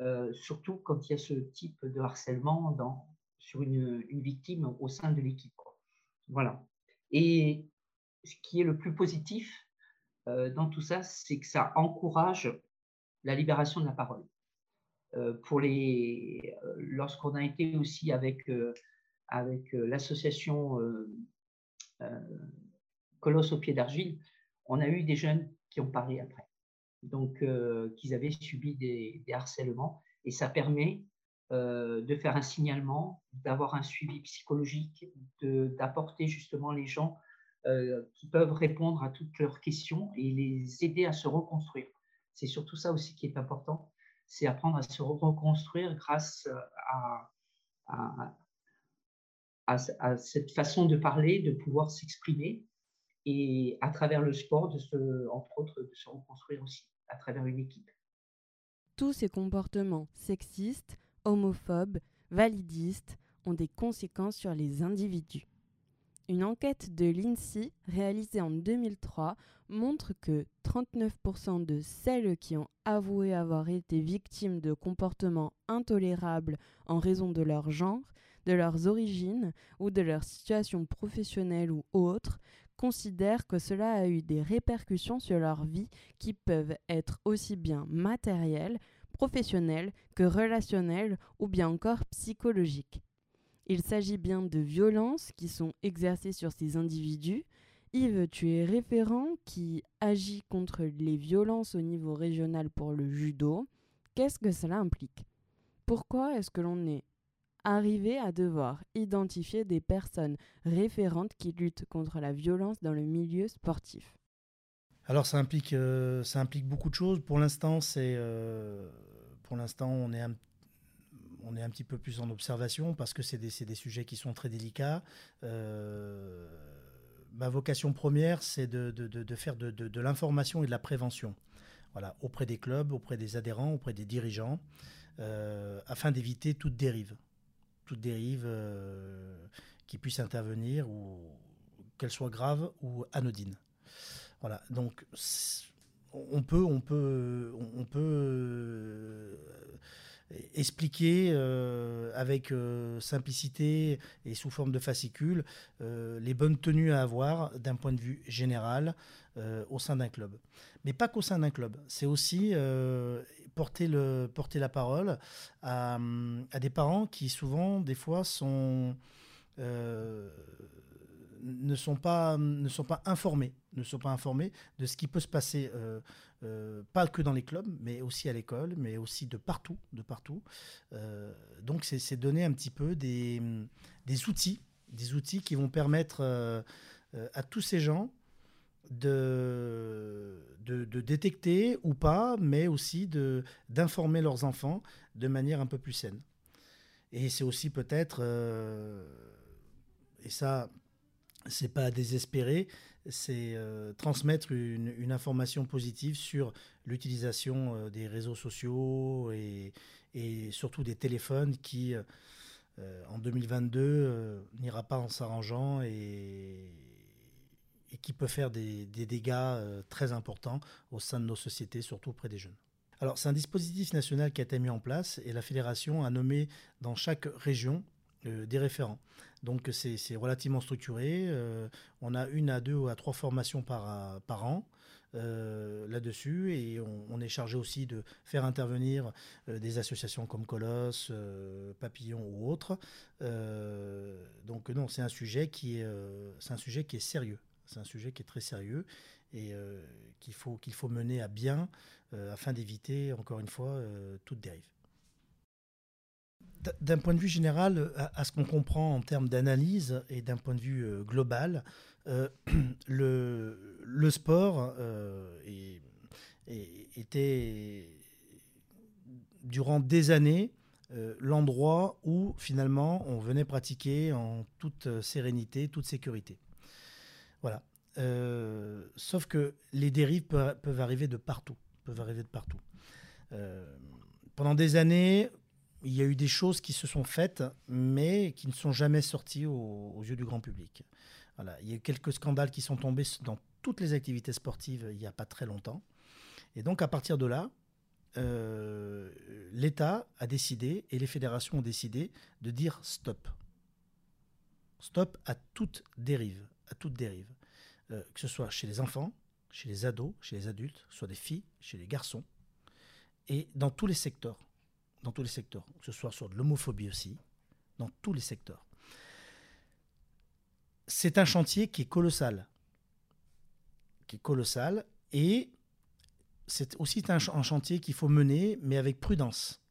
euh, surtout quand il y a ce type de harcèlement sur une, victime au sein de l'équipe. Voilà. Et ce qui est le plus positif euh, dans tout ça, c'est que ça encourage la libération de la parole. Euh, pour les, lorsqu'on a été aussi avec, avec l'association Colosse au pied d'argile, on a eu des jeunes qui ont parlé après, donc qu'ils avaient subi des, harcèlements, et ça permet de faire un signalement, d'avoir un suivi psychologique, d'apporter justement les gens qui peuvent répondre à toutes leurs questions et les aider à se reconstruire. C'est surtout ça aussi qui est important, c'est apprendre à se reconstruire grâce euh, à, cette façon de parler, de pouvoir s'exprimer et à travers le sport, entre autres, de se reconstruire aussi à travers une équipe. Tous ces comportements sexistes, homophobes, validistes ont des conséquences sur les individus. Une enquête de l'INSEE réalisée en 2003 montre que 39% de celles qui ont avoué avoir été victimes de comportements intolérables en raison de leur genre, de leurs origines ou de leur situation professionnelle ou autre considèrent que cela a eu des répercussions sur leur vie qui peuvent être aussi bien matérielles, professionnelles que relationnelles ou bien encore psychologiques. Il s'agit bien de violences qui sont exercées sur ces individus. Yves, tu es référent qui agit contre les violences au niveau régional pour le judo. Qu'est-ce que cela implique? Pourquoi est-ce que l'on est arrivé à devoir identifier des personnes référentes qui luttent contre la violence dans le milieu sportif alors ça implique, euh, beaucoup de choses. Pour l'instant, euh, on est un petit peu plus en observation parce que c'est des, sujets qui sont très délicats. Euh, ma vocation première, c'est de, faire de, l'information et de la prévention. Voilà, auprès des clubs, auprès des adhérents, auprès des dirigeants, afin d'éviter toute dérive, toute dérive euh, qui puisse intervenir ou qu'elle soit grave ou anodine. Voilà, donc on peut, on peut, on peut expliquer avec simplicité et sous forme de fascicule les bonnes tenues à avoir d'un point de vue général au sein d'un club. Mais pas qu'au sein d'un club, c'est aussi porter, le, porter la parole à, à, des parents qui souvent, des fois, sont ne sont pas, ne sont pas informés, ne sont pas informés de ce qui peut se passer, euh, euh, pas que dans les clubs, mais aussi à l'école, mais aussi de partout, de partout. Euh, donc c'est donner un petit peu des, des, outils, des outils qui vont permettre à tous ces gens de, de, détecter ou pas, mais aussi d'informer leurs enfants de manière un peu plus saine. Et c'est aussi peut-être, et ça c'est pas à désespérer, c'est euh, transmettre une, information positive sur l'utilisation euh, des réseaux sociaux et, surtout des téléphones qui, euh, en 2022, n'ira pas en s'arrangeant et, qui peut faire des, dégâts très importants au sein de nos sociétés, surtout auprès des jeunes. Alors, c'est un dispositif national qui a été mis en place et la fédération a nommé dans chaque région des référents. Donc c'est relativement structuré. Euh, on a une à deux ou à trois formations par, an. Euh, là-dessus et on, est chargé aussi de faire intervenir euh, des associations comme Colosse, Papillon ou autres. donc non, c'est un sujet un sujet qui est sérieux. C'est un sujet qui est très sérieux et qu'il faut qu'il faut mener à bien afin d'éviter encore une fois toute dérive d'un point de vue général, à, ce qu'on comprend en termes d'analyse et d'un point de vue euh, global, euh, le, sport euh, était durant des années l'endroit où finalement on venait pratiquer en toute sérénité, toute sécurité. Voilà. sauf que les dérives peuvent, arriver de partout. Peuvent arriver de partout. pendant des années, il y a eu des choses qui se sont faites, mais qui ne sont jamais sorties aux, yeux du grand public. Il y a eu quelques scandales qui sont tombés dans toutes les activités sportives il n'y a pas très longtemps. Et donc, à partir de là, euh, l'État a décidé et les fédérations ont décidé de dire stop. Stop à toute dérive, à toute dérive. Euh, que ce soit chez les enfants, chez les ados, chez les adultes, que soit des filles, chez les garçons, et dans tous les secteurs dans tous les secteurs, que ce soit sur de l'homophobie aussi, dans tous les secteurs. C'est un chantier qui est colossal, qui est colossal, et c'est aussi un, chantier qu'il faut mener, mais avec prudence,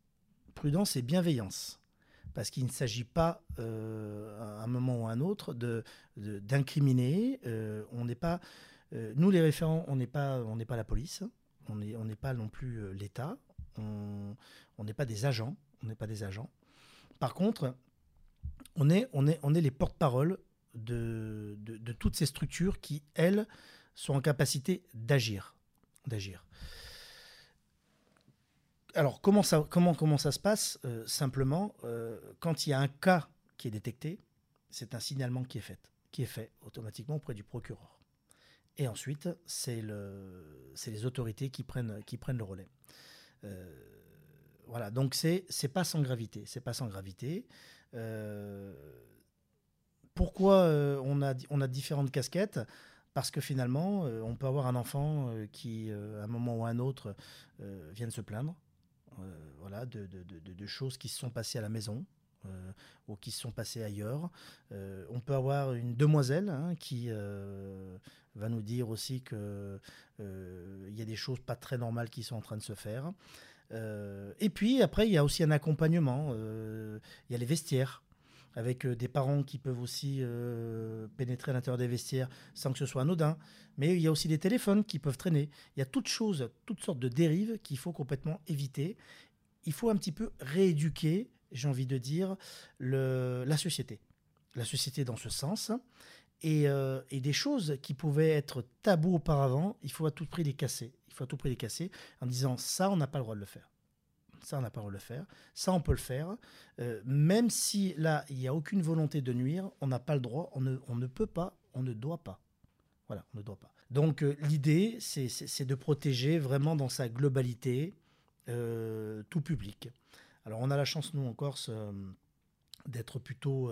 prudence et bienveillance, parce qu'il ne s'agit pas, euh, à un moment ou à un autre, de d'incriminer. Euh, on n'est pas, euh, nous les référents, on n'est pas, on n'est pas la police, on n'est on pas non plus l'État, on n'est pas des agents. On n'est pas des agents. Par contre, on est, on est, on est les porte-parole de, de, toutes ces structures qui, elles, sont en capacité d'agir. d'agir. Alors, comment ça, se passe euh, Simplement, euh, quand il y a un cas qui est détecté, c'est un signalement qui est fait, qui est fait automatiquement auprès du procureur. Et ensuite, c'est le, les autorités qui prennent, le relais. Euh, voilà, donc c'est c'est pas sans gravité, c'est pas sans gravité. Pourquoi on a on a différentes casquettes? Parce que finalement, on peut avoir un enfant qui, à un moment ou à un autre, vient de se plaindre, voilà, de, de, de, choses qui se sont passées à la maison, ou qui se sont passées ailleurs. on peut avoir une demoiselle hein, qui va nous dire aussi qu'il il y a des choses pas très normales qui sont en train de se faire. Euh, et puis après, il y a aussi un accompagnement. Euh, il y a les vestiaires avec euh, des parents qui peuvent aussi pénétrer à l'intérieur des vestiaires sans que ce soit anodin. Mais il y a aussi des téléphones qui peuvent traîner. Il y a toutes choses, toutes sortes de dérives qu'il faut complètement éviter. Il faut un petit peu rééduquer, j'ai envie de dire, le, la société. La société dans ce sens. Et, et, des choses qui pouvaient être tabous auparavant, il faut à tout prix les casser. Il faut à tout prix les casser en disant ça, on n'a pas le droit de le faire. Ça, on n'a pas le droit de le faire. Ça, on peut le faire. Euh, même si là, il n'y a aucune volonté de nuire, on n'a pas le droit, on ne, on ne, peut pas, on ne doit pas. Voilà, on ne doit pas. Donc euh, l'idée, c'est de protéger vraiment dans sa globalité euh, tout public. Alors on a la chance, nous, en Corse, d'être plutôt,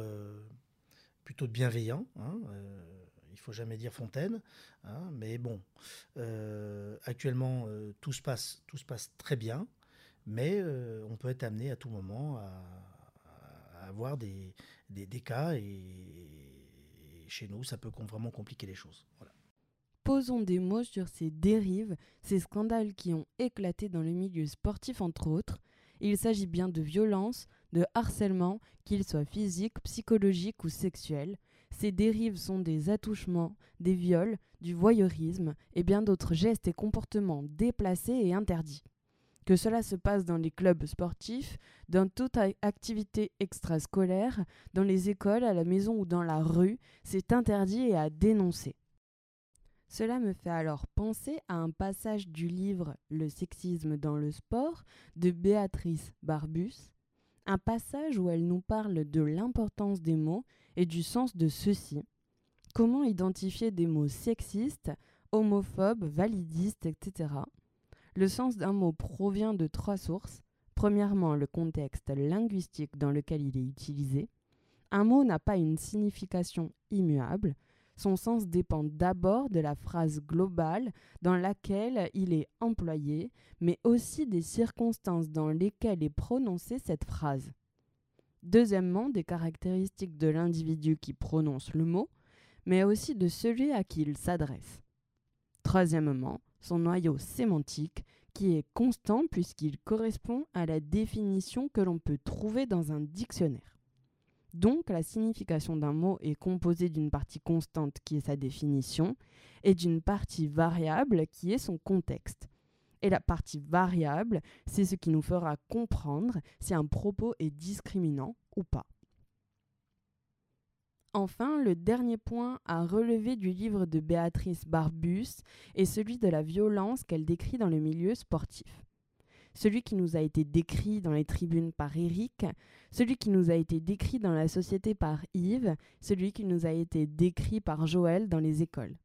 plutôt bienveillants. Hein, il faut jamais dire fontaine, hein, mais bon, actuellement tout se passe, tout se passe très bien, mais on peut être amené à tout moment à, avoir des, cas et, chez nous, ça peut vraiment compliquer les choses. Posons des mots sur ces dérives, ces scandales qui ont éclaté dans le milieu sportif entre autres. Il s'agit bien de violences, de harcèlement, qu'ils soient physiques, psychologiques ou sexuels. Ces dérives sont des attouchements, des viols, du voyeurisme et bien d'autres gestes et comportements déplacés et interdits. Que cela se passe dans les clubs sportifs, dans toute activité extrascolaire, dans les écoles, à la maison ou dans la rue, c'est interdit et à dénoncer. Cela me fait alors penser à un passage du livre Le sexisme dans le sport de Béatrice Barbus, un passage où elle nous parle de l'importance des mots et du sens de ceux-ci. Comment identifier des mots sexistes, homophobes, validistes, etc. Le sens d'un mot provient de trois sources. Premièrement, le contexte linguistique dans lequel il est utilisé. Un mot n'a pas une signification immuable. Son sens dépend d'abord de la phrase globale dans laquelle il est employé, mais aussi des circonstances dans lesquelles est prononcée cette phrase. Deuxièmement, des caractéristiques de l'individu qui prononce le mot, mais aussi de celui à qui il s'adresse. Troisièmement, son noyau sémantique, qui est constant puisqu'il correspond à la définition que l'on peut trouver dans un dictionnaire. Donc la signification d'un mot est composée d'une partie constante qui est sa définition et d'une partie variable qui est son contexte. Et la partie variable, c'est ce qui nous fera comprendre si un propos est discriminant ou pas. Enfin, le dernier point à relever du livre de Béatrice Barbus est celui de la violence qu'elle décrit dans le milieu sportif. Celui qui nous a été décrit dans les tribunes par Eric, celui qui nous a été décrit dans la société par Yves, celui qui nous a été décrit par Joël dans les écoles.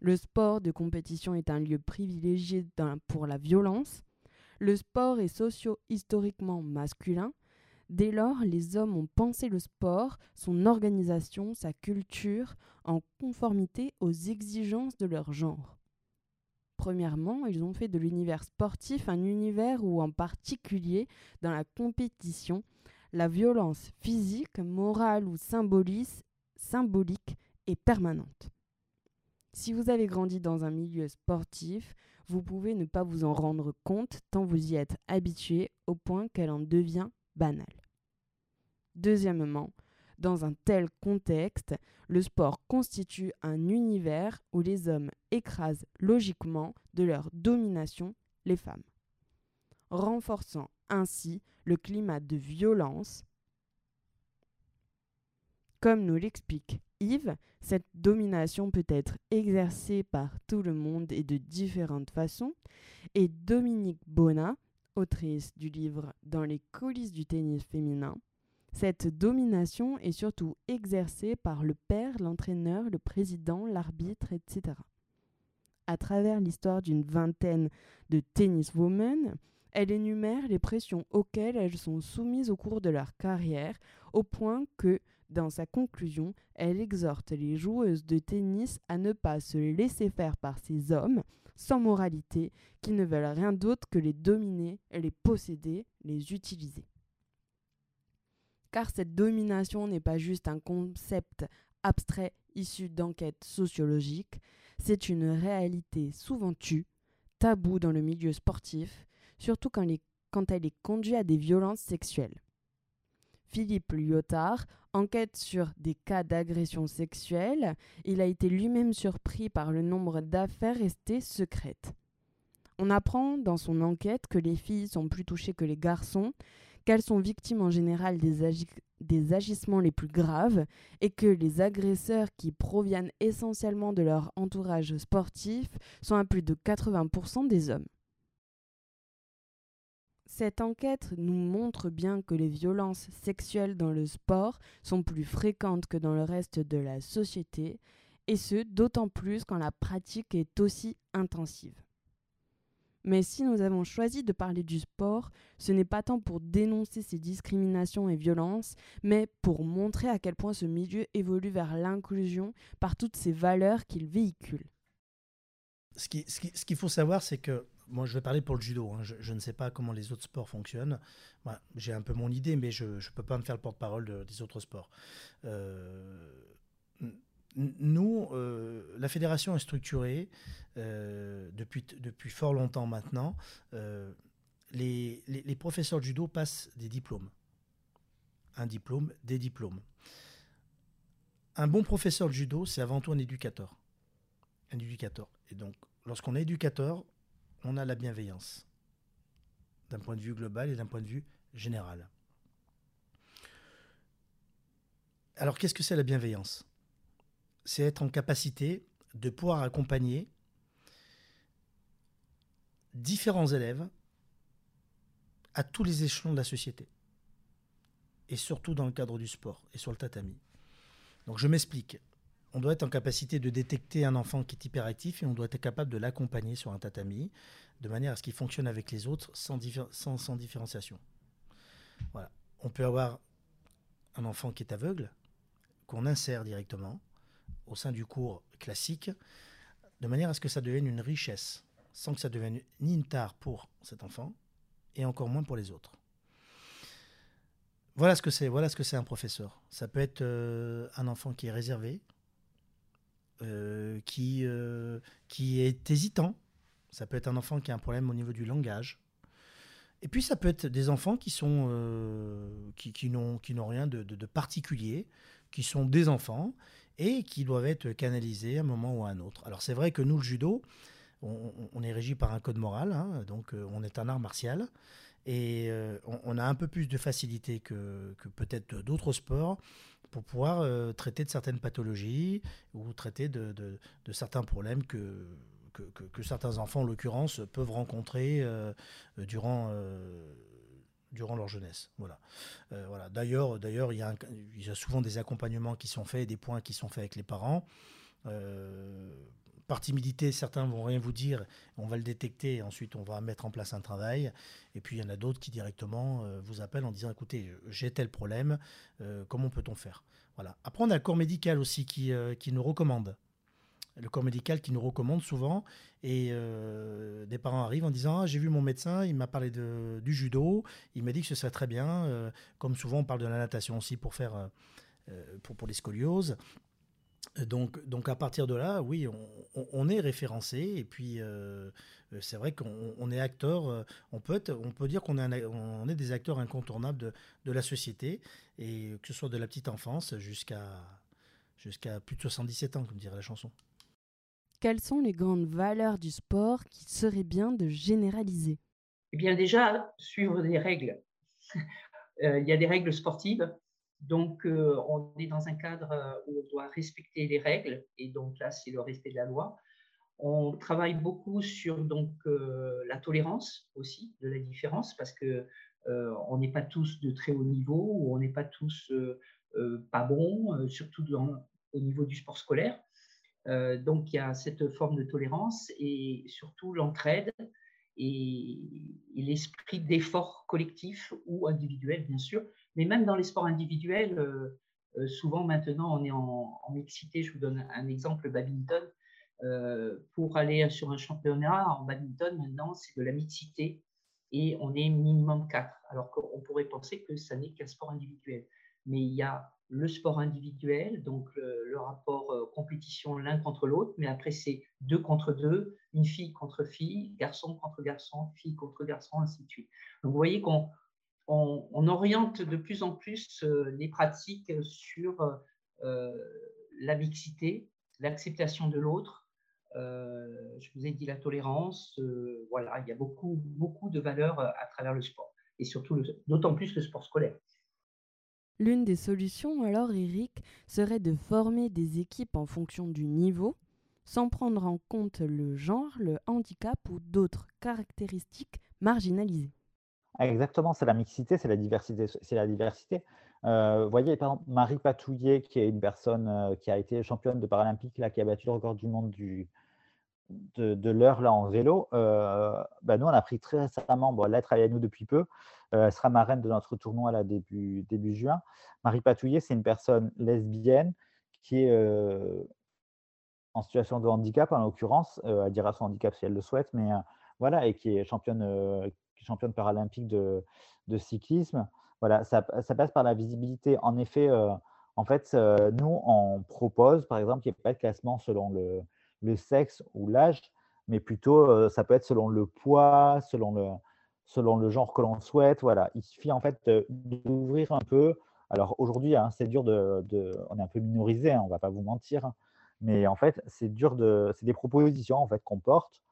Le sport de compétition est un lieu privilégié pour la violence. Le sport est socio-historiquement masculin. Dès lors, les hommes ont pensé le sport, son organisation, sa culture, en conformité aux exigences de leur genre. Premièrement, ils ont fait de l'univers sportif un univers où, en particulier dans la compétition, la violence physique, morale ou symbolique est permanente. Si vous avez grandi dans un milieu sportif, vous pouvez ne pas vous en rendre compte tant vous y êtes habitué au point qu'elle en devient Deuxièmement, dans un tel contexte, le sport constitue un univers où les hommes écrasent logiquement de leur domination les femmes, renforçant ainsi le climat de violence. Comme nous l'explique Yves, cette domination peut être exercée par tout le monde et de différentes façons, et Dominique Bonnat, autrice du livre Dans les coulisses du tennis féminin, cette domination est surtout exercée par le père, l'entraîneur, le président, l'arbitre, etc. À travers l'histoire d'une vingtaine de tenniswomen, elle énumère les pressions auxquelles elles sont soumises au cours de leur carrière, au point que, dans sa conclusion, elle exhorte les joueuses de tennis à ne pas se laisser faire par ces hommes sans moralité qui ne veulent rien d'autre que les dominer, les posséder, les utiliser. Car cette domination n'est pas juste un concept abstrait issu d'enquêtes sociologiques, c'est une réalité souvent tue, taboue dans le milieu sportif, surtout quand, elle est conduite à des violences sexuelles. Philippe Lyotard enquête sur des cas d'agression sexuelle. Il a été lui-même surpris par le nombre d'affaires restées secrètes. On apprend dans son enquête que les filles sont plus touchées que les garçons, qu'elles sont victimes en général des, des, agissements les plus graves et que les agresseurs qui proviennent essentiellement de leur entourage sportif sont à plus de 80% des hommes. Cette enquête nous montre bien que les violences sexuelles dans le sport sont plus fréquentes que dans le reste de la société, et ce d'autant plus quand la pratique est aussi intensive. Mais si nous avons choisi de parler du sport, ce n'est pas tant pour dénoncer ces discriminations et violences, mais pour montrer à quel point ce milieu évolue vers l'inclusion par toutes ces valeurs qu'il véhicule. Ce qu'il faut savoir, c'est que moi, je vais parler pour le judo. Hein. Je, ne sais pas comment les autres sports fonctionnent. J'ai un peu mon idée, mais je ne peux pas me faire le porte-parole des autres sports. Euh, nous, euh, la fédération est structurée euh, depuis, depuis fort longtemps maintenant. Les, les, professeurs de judo passent des diplômes. Un diplôme, des diplômes. Un bon professeur de judo, c'est avant tout un éducateur. Un éducateur. Et donc, lorsqu'on est éducateur, on a la bienveillance, d'un point de vue global et d'un point de vue général. Alors qu'est-ce que c'est la bienveillance? C'est être en capacité de pouvoir accompagner différents élèves à tous les échelons de la société, et surtout dans le cadre du sport et sur le tatami. Donc je m'explique on doit être en capacité de détecter un enfant qui est hyperactif et on doit être capable de l'accompagner sur un tatami de manière à ce qu'il fonctionne avec les autres sans, différenciation. Voilà. On peut avoir un enfant qui est aveugle, qu'on insère directement au sein du cours classique, de manière à ce que ça devienne une richesse, sans que ça devienne ni une tare pour cet enfant, et encore moins pour les autres. Voilà ce que c'est. Voilà ce que c'est un professeur. Ça peut être euh, un enfant qui est réservé, euh, qui, euh, qui est hésitant. Ça peut être un enfant qui a un problème au niveau du langage. Et puis ça peut être des enfants qui sont euh, qui, qui n'ont rien de, de, particulier, qui sont des enfants et qui doivent être canalisés à un moment ou à un autre. Alors c'est vrai que nous le judo, on, est régi par un code moral, hein, donc on est un art martial et on, on, a un peu plus de facilité que, peut-être d'autres sports pour pouvoir euh, traiter de certaines pathologies ou traiter de, certains problèmes que, certains enfants, en l'occurrence, peuvent rencontrer euh, durant, euh, leur jeunesse. Voilà. voilà. D'ailleurs, d'ailleurs il y a souvent des accompagnements qui sont faits, des points qui sont faits avec les parents par timidité, certains vont rien vous dire, on va le détecter, ensuite on va mettre en place un travail. Et puis il y en a d'autres qui directement euh, vous appellent en disant écoutez, j'ai tel problème, euh, comment peut-on faire? Voilà. Après, on a le corps médical aussi qui, euh, qui nous recommande. Le corps médical qui nous recommande souvent, et des parents arrivent en disant ah, J'ai vu mon médecin, il m'a parlé du judo, il m'a dit que ce serait très bien. comme souvent, on parle de la natation aussi pour faire. pour les scolioses. Donc, donc à partir de là, oui, on, est référencé et puis euh, euh, c'est vrai qu'on est acteur. Euh, on peut on peut dire qu'on est, on est des acteurs incontournables de, de, la société et que ce soit de la petite enfance jusqu'à jusqu'à plus de 77 ans, comme dirait la chanson. Quelles sont les grandes valeurs du sport qu'il serait bien de généraliser? Eh bien déjà suivre des règles. Il y a des règles sportives donc, euh, on est dans un cadre euh, où on doit respecter les règles, et donc là, c'est le respect de la loi. On travaille beaucoup sur donc euh, la tolérance aussi de la différence, parce que on n'est pas tous de très haut niveau, ou on n'est pas tous pas bons, surtout au niveau du sport scolaire. donc, il y a cette forme de tolérance et surtout l'entraide et l'esprit d'effort collectif ou individuel, bien sûr, mais même dans les sports individuels, euh, euh, souvent maintenant on est en, mixité. Je vous donne un exemple, badminton. Euh, pour aller sur un championnat en badminton, maintenant, c'est de la mixité et on est minimum 4. Alors qu'on pourrait penser que ça n'est qu'un sport individuel. Mais il y a le sport individuel, donc le, rapport compétition l'un contre l'autre, mais après c'est deux contre deux, une fille contre fille, garçon contre garçon, fille contre garçon, ainsi de suite. Donc vous voyez qu'on on, oriente de plus en plus euh, les pratiques sur euh, la mixité, l'acceptation de l'autre. Euh, je vous ai dit la tolérance. voilà, il y a beaucoup, beaucoup de valeurs à travers le sport et surtout d'autant plus le sport scolaire. L'une des solutions, alors, Eric, serait de former des équipes en fonction du niveau, sans prendre en compte le genre, le handicap ou d'autres caractéristiques marginalisées. Exactement, c'est la mixité, c'est la diversité. C'est la diversité. Euh, vous voyez, par exemple, Marie Patouillet, qui est une personne euh, qui a été championne de Paralympique, là, qui a battu le record du monde du, de, l'heure là en vélo, bah, nous on a pris très récemment, bon, elle travaille avec nous depuis peu, elle sera marraine de notre tournoi là, début, début juin. Marie Patouillet, c'est une personne lesbienne qui est en situation de handicap, en l'occurrence, elle dira son handicap si elle le souhaite, mais voilà, et qui est championne, championne paralympique de, de cyclisme. Voilà, ça, ça, passe par la visibilité. En effet, en fait, nous, on propose, par exemple, qu'il n'y ait pas de classement selon le, le sexe ou l'âge, mais plutôt, ça peut être selon le poids, selon le, selon le genre que l'on souhaite. Voilà, il suffit en fait d'ouvrir un peu. Alors aujourd'hui, hein, c'est dur de, on est un peu minorisé, hein, on va pas vous mentir, hein, mais en fait, c'est dur de, c'est des propositions en fait qu'on porte.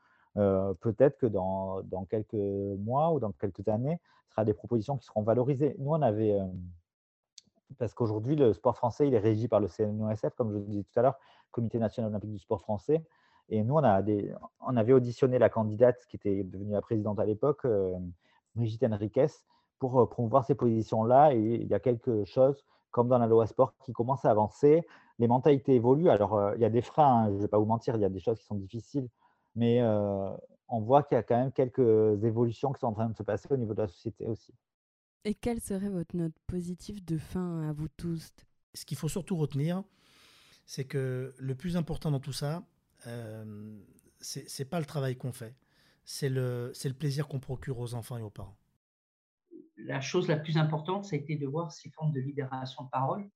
Peut-être que dans, quelques mois ou dans quelques années, ce sera des propositions qui seront valorisées. Nous, on avait, parce qu'aujourd'hui, le sport français, il est régi par le CNOSF, comme je vous disais tout à l'heure, Comité national olympique du sport français. Et nous, on, a des, on avait auditionné la candidate qui était devenue la présidente à l'époque, euh, Brigitte Henriquez, pour euh, promouvoir ces positions-là. Et il y a quelque chose, comme dans la loi sport, qui commence à avancer. Les mentalités évoluent. Alors, euh, il y a des freins, hein, je ne vais pas vous mentir, il y a des choses qui sont difficiles, mais on voit qu'il y a quand même quelques évolutions qui sont en train de se passer au niveau de la société aussi. Et quelle serait votre note positive de fin à vous tous? Ce qu'il faut surtout retenir, c'est que le plus important dans tout ça, euh, c'est pas le travail qu'on fait, c'est le, le plaisir qu'on procure aux enfants et aux parents. La chose la plus importante, ça a été de voir ces formes de libération de parole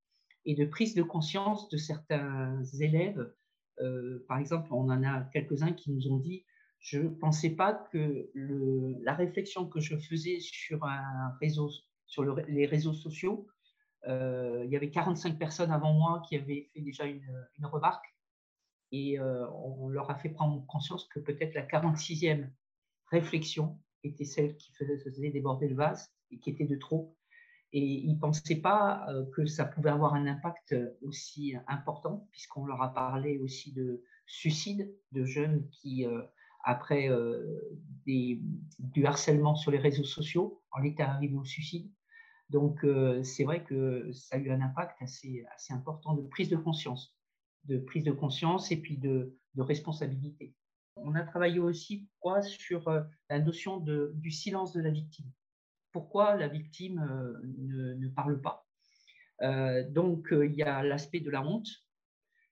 et de prise de conscience de certains élèves. Euh, par exemple, on en a quelques-uns qui nous ont dit je ne pensais pas que la réflexion que je faisais sur les réseaux sociaux euh, il y avait 45 personnes avant moi qui avaient fait déjà une, remarque et euh, on leur a fait prendre conscience que peut-être la 46e réflexion était celle qui faisait déborder le vase et qui était de trop. Et ils ne pensaient pas euh, que ça pouvait avoir un impact aussi important, puisqu'on leur a parlé aussi de suicide, de jeunes qui, après des, du harcèlement sur les réseaux sociaux, en étaient arrivés au suicide. Donc, euh, c'est vrai que ça a eu un impact assez, important de prise de conscience, de prise de conscience et puis de, responsabilité. On a travaillé aussi quoi, sur euh, la notion de, du silence de la victime. Pourquoi la victime euh, ne, parle pas Donc, il y a l'aspect de la honte,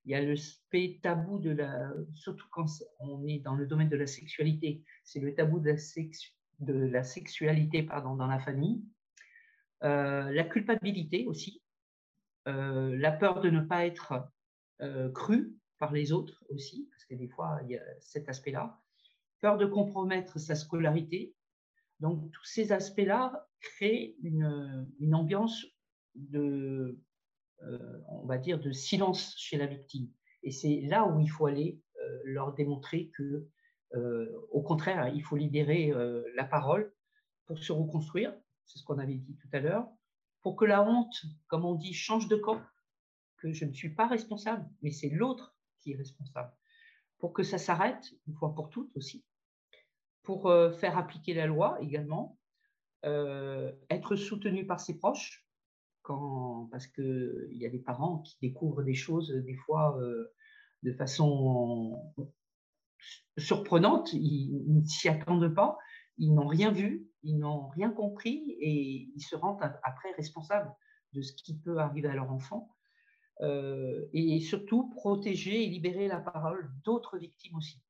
il y a l'aspect tabou de la, surtout quand on est dans le domaine de la sexualité, c'est le tabou de la, sexualité pardon, dans la famille. Euh, la culpabilité aussi, euh, la peur de ne pas être euh, cru par les autres aussi, parce que des fois, il y a cet aspect-là, peur de compromettre sa scolarité. Donc, tous ces aspects-là créent une, ambiance de, on va dire, de silence chez la victime. Et c'est là où il faut aller leur démontrer que, au contraire, il faut libérer la parole pour se reconstruire, c'est ce qu'on avait dit tout à l'heure, pour que la honte, comme on dit, change de camp, que je ne suis pas responsable, mais c'est l'autre qui est responsable, pour que ça s'arrête une fois pour toutes aussi, pour euh, faire appliquer la loi également, euh, être soutenu par ses proches, parce qu'il y a des parents qui découvrent des choses des fois euh, de façon surprenante, ils ne s'y attendent pas, ils n'ont rien vu, ils n'ont rien compris et ils se rendent après responsables de ce qui peut arriver à leur enfant. Euh, et surtout protéger et libérer la parole d'autres victimes aussi.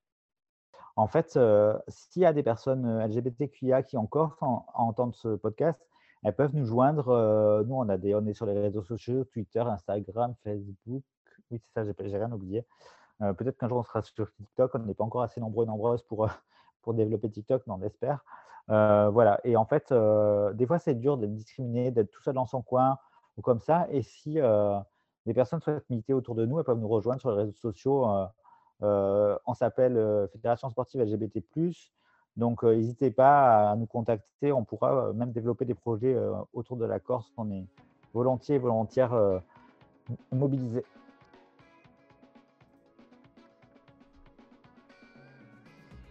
En fait, euh, s'il y a des personnes euh, LGBTQIA qui encore entendent ce podcast, elles peuvent nous joindre. nous, on, a des, on est sur les réseaux sociaux, Twitter, Instagram, Facebook. Oui, c'est ça, j'ai rien oublié. Peut-être qu'un jour, on sera sur TikTok. On n'est pas encore assez nombreux et nombreuses pour, pour développer TikTok, mais on espère. Euh, voilà. Et en fait, euh, des fois, c'est dur d'être discriminé, d'être tout seul dans son coin ou comme ça. Et si euh, des personnes souhaitent militer autour de nous, elles peuvent nous rejoindre sur les réseaux sociaux. On s'appelle Fédération sportive LGBT. Donc, n'hésitez pas à nous contacter. On pourra même développer des projets autour de la Corse. On est volontiers et mobilisés.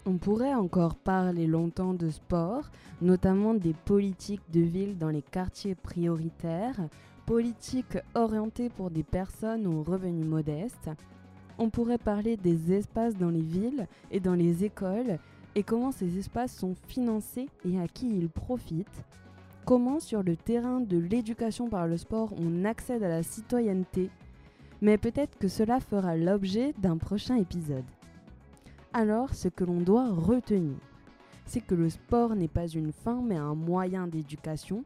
On pourrait encore parler longtemps de sport, notamment des politiques de ville dans les quartiers prioritaires, politiques orientées pour des personnes aux revenus modestes. On pourrait parler des espaces dans les villes et dans les écoles et comment ces espaces sont financés et à qui ils profitent. Comment sur le terrain de l'éducation par le sport on accède à la citoyenneté. Mais peut-être que cela fera l'objet d'un prochain épisode. Alors ce que l'on doit retenir, c'est que le sport n'est pas une fin mais un moyen d'éducation.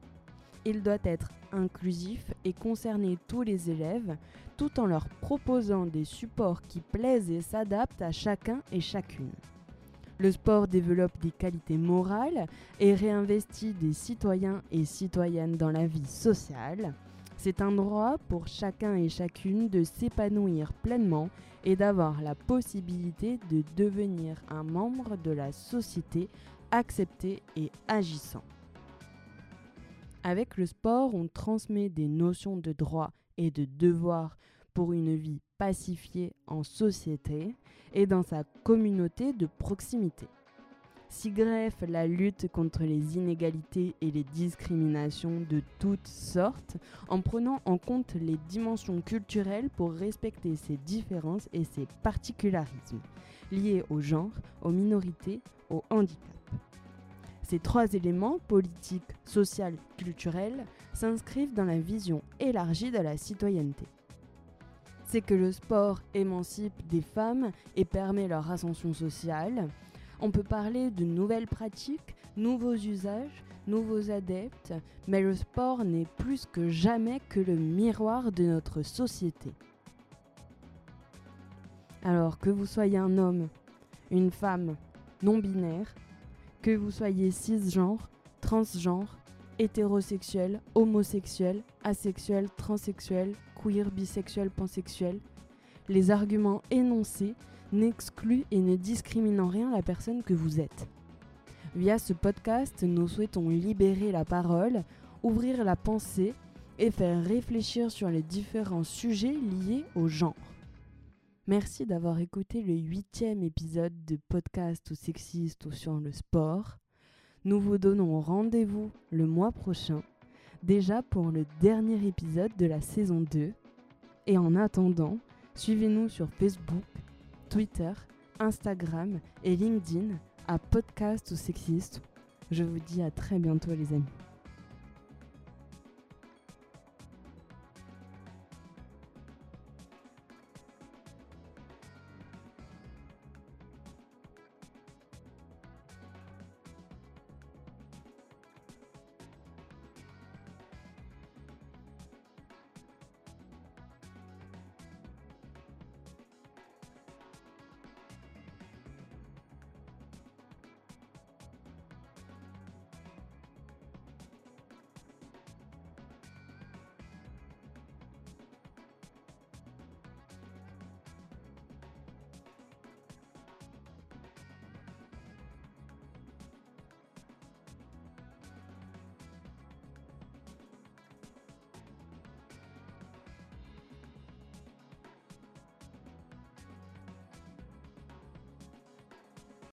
Il doit être inclusif et concerner tous les élèves tout en leur proposant des supports qui plaisent et s'adaptent à chacun et chacune. Le sport développe des qualités morales et réinvestit des citoyens et citoyennes dans la vie sociale. C'est un droit pour chacun et chacune de s'épanouir pleinement et d'avoir la possibilité de devenir un membre de la société accepté et agissant. Avec le sport, on transmet des notions de droit et de devoir pour une vie pacifiée en société et dans sa communauté de proximité. S'y greffe la lutte contre les inégalités et les discriminations de toutes sortes en prenant en compte les dimensions culturelles pour respecter ces différences et ces particularismes liés au genre, aux minorités, au handicap. Ces trois éléments, politique, social, culturel, s'inscrivent dans la vision élargie de la citoyenneté. C'est que le sport émancipe des femmes et permet leur ascension sociale. On peut parler de nouvelles pratiques, nouveaux usages, nouveaux adeptes, mais le sport n'est plus que jamais que le miroir de notre société. Alors que vous soyez un homme, une femme, non-binaire, que vous soyez cisgenre, transgenre, hétérosexuel, homosexuel, asexuel, transsexuel, queer, bisexuel, pansexuel, les arguments énoncés n'excluent et ne discriminent en rien la personne que vous êtes. Via ce podcast, nous souhaitons libérer la parole, ouvrir la pensée et faire réfléchir sur les différents sujets liés au genre. Merci d'avoir écouté le huitième épisode de podcast ou sexiste ou sur le sport. Nous vous donnons rendez-vous le mois prochain, déjà pour le dernier épisode de la saison 2. Et en attendant, suivez-nous sur Facebook, Twitter, Instagram et LinkedIn à podcast ou sexiste. Je vous dis à très bientôt les amis.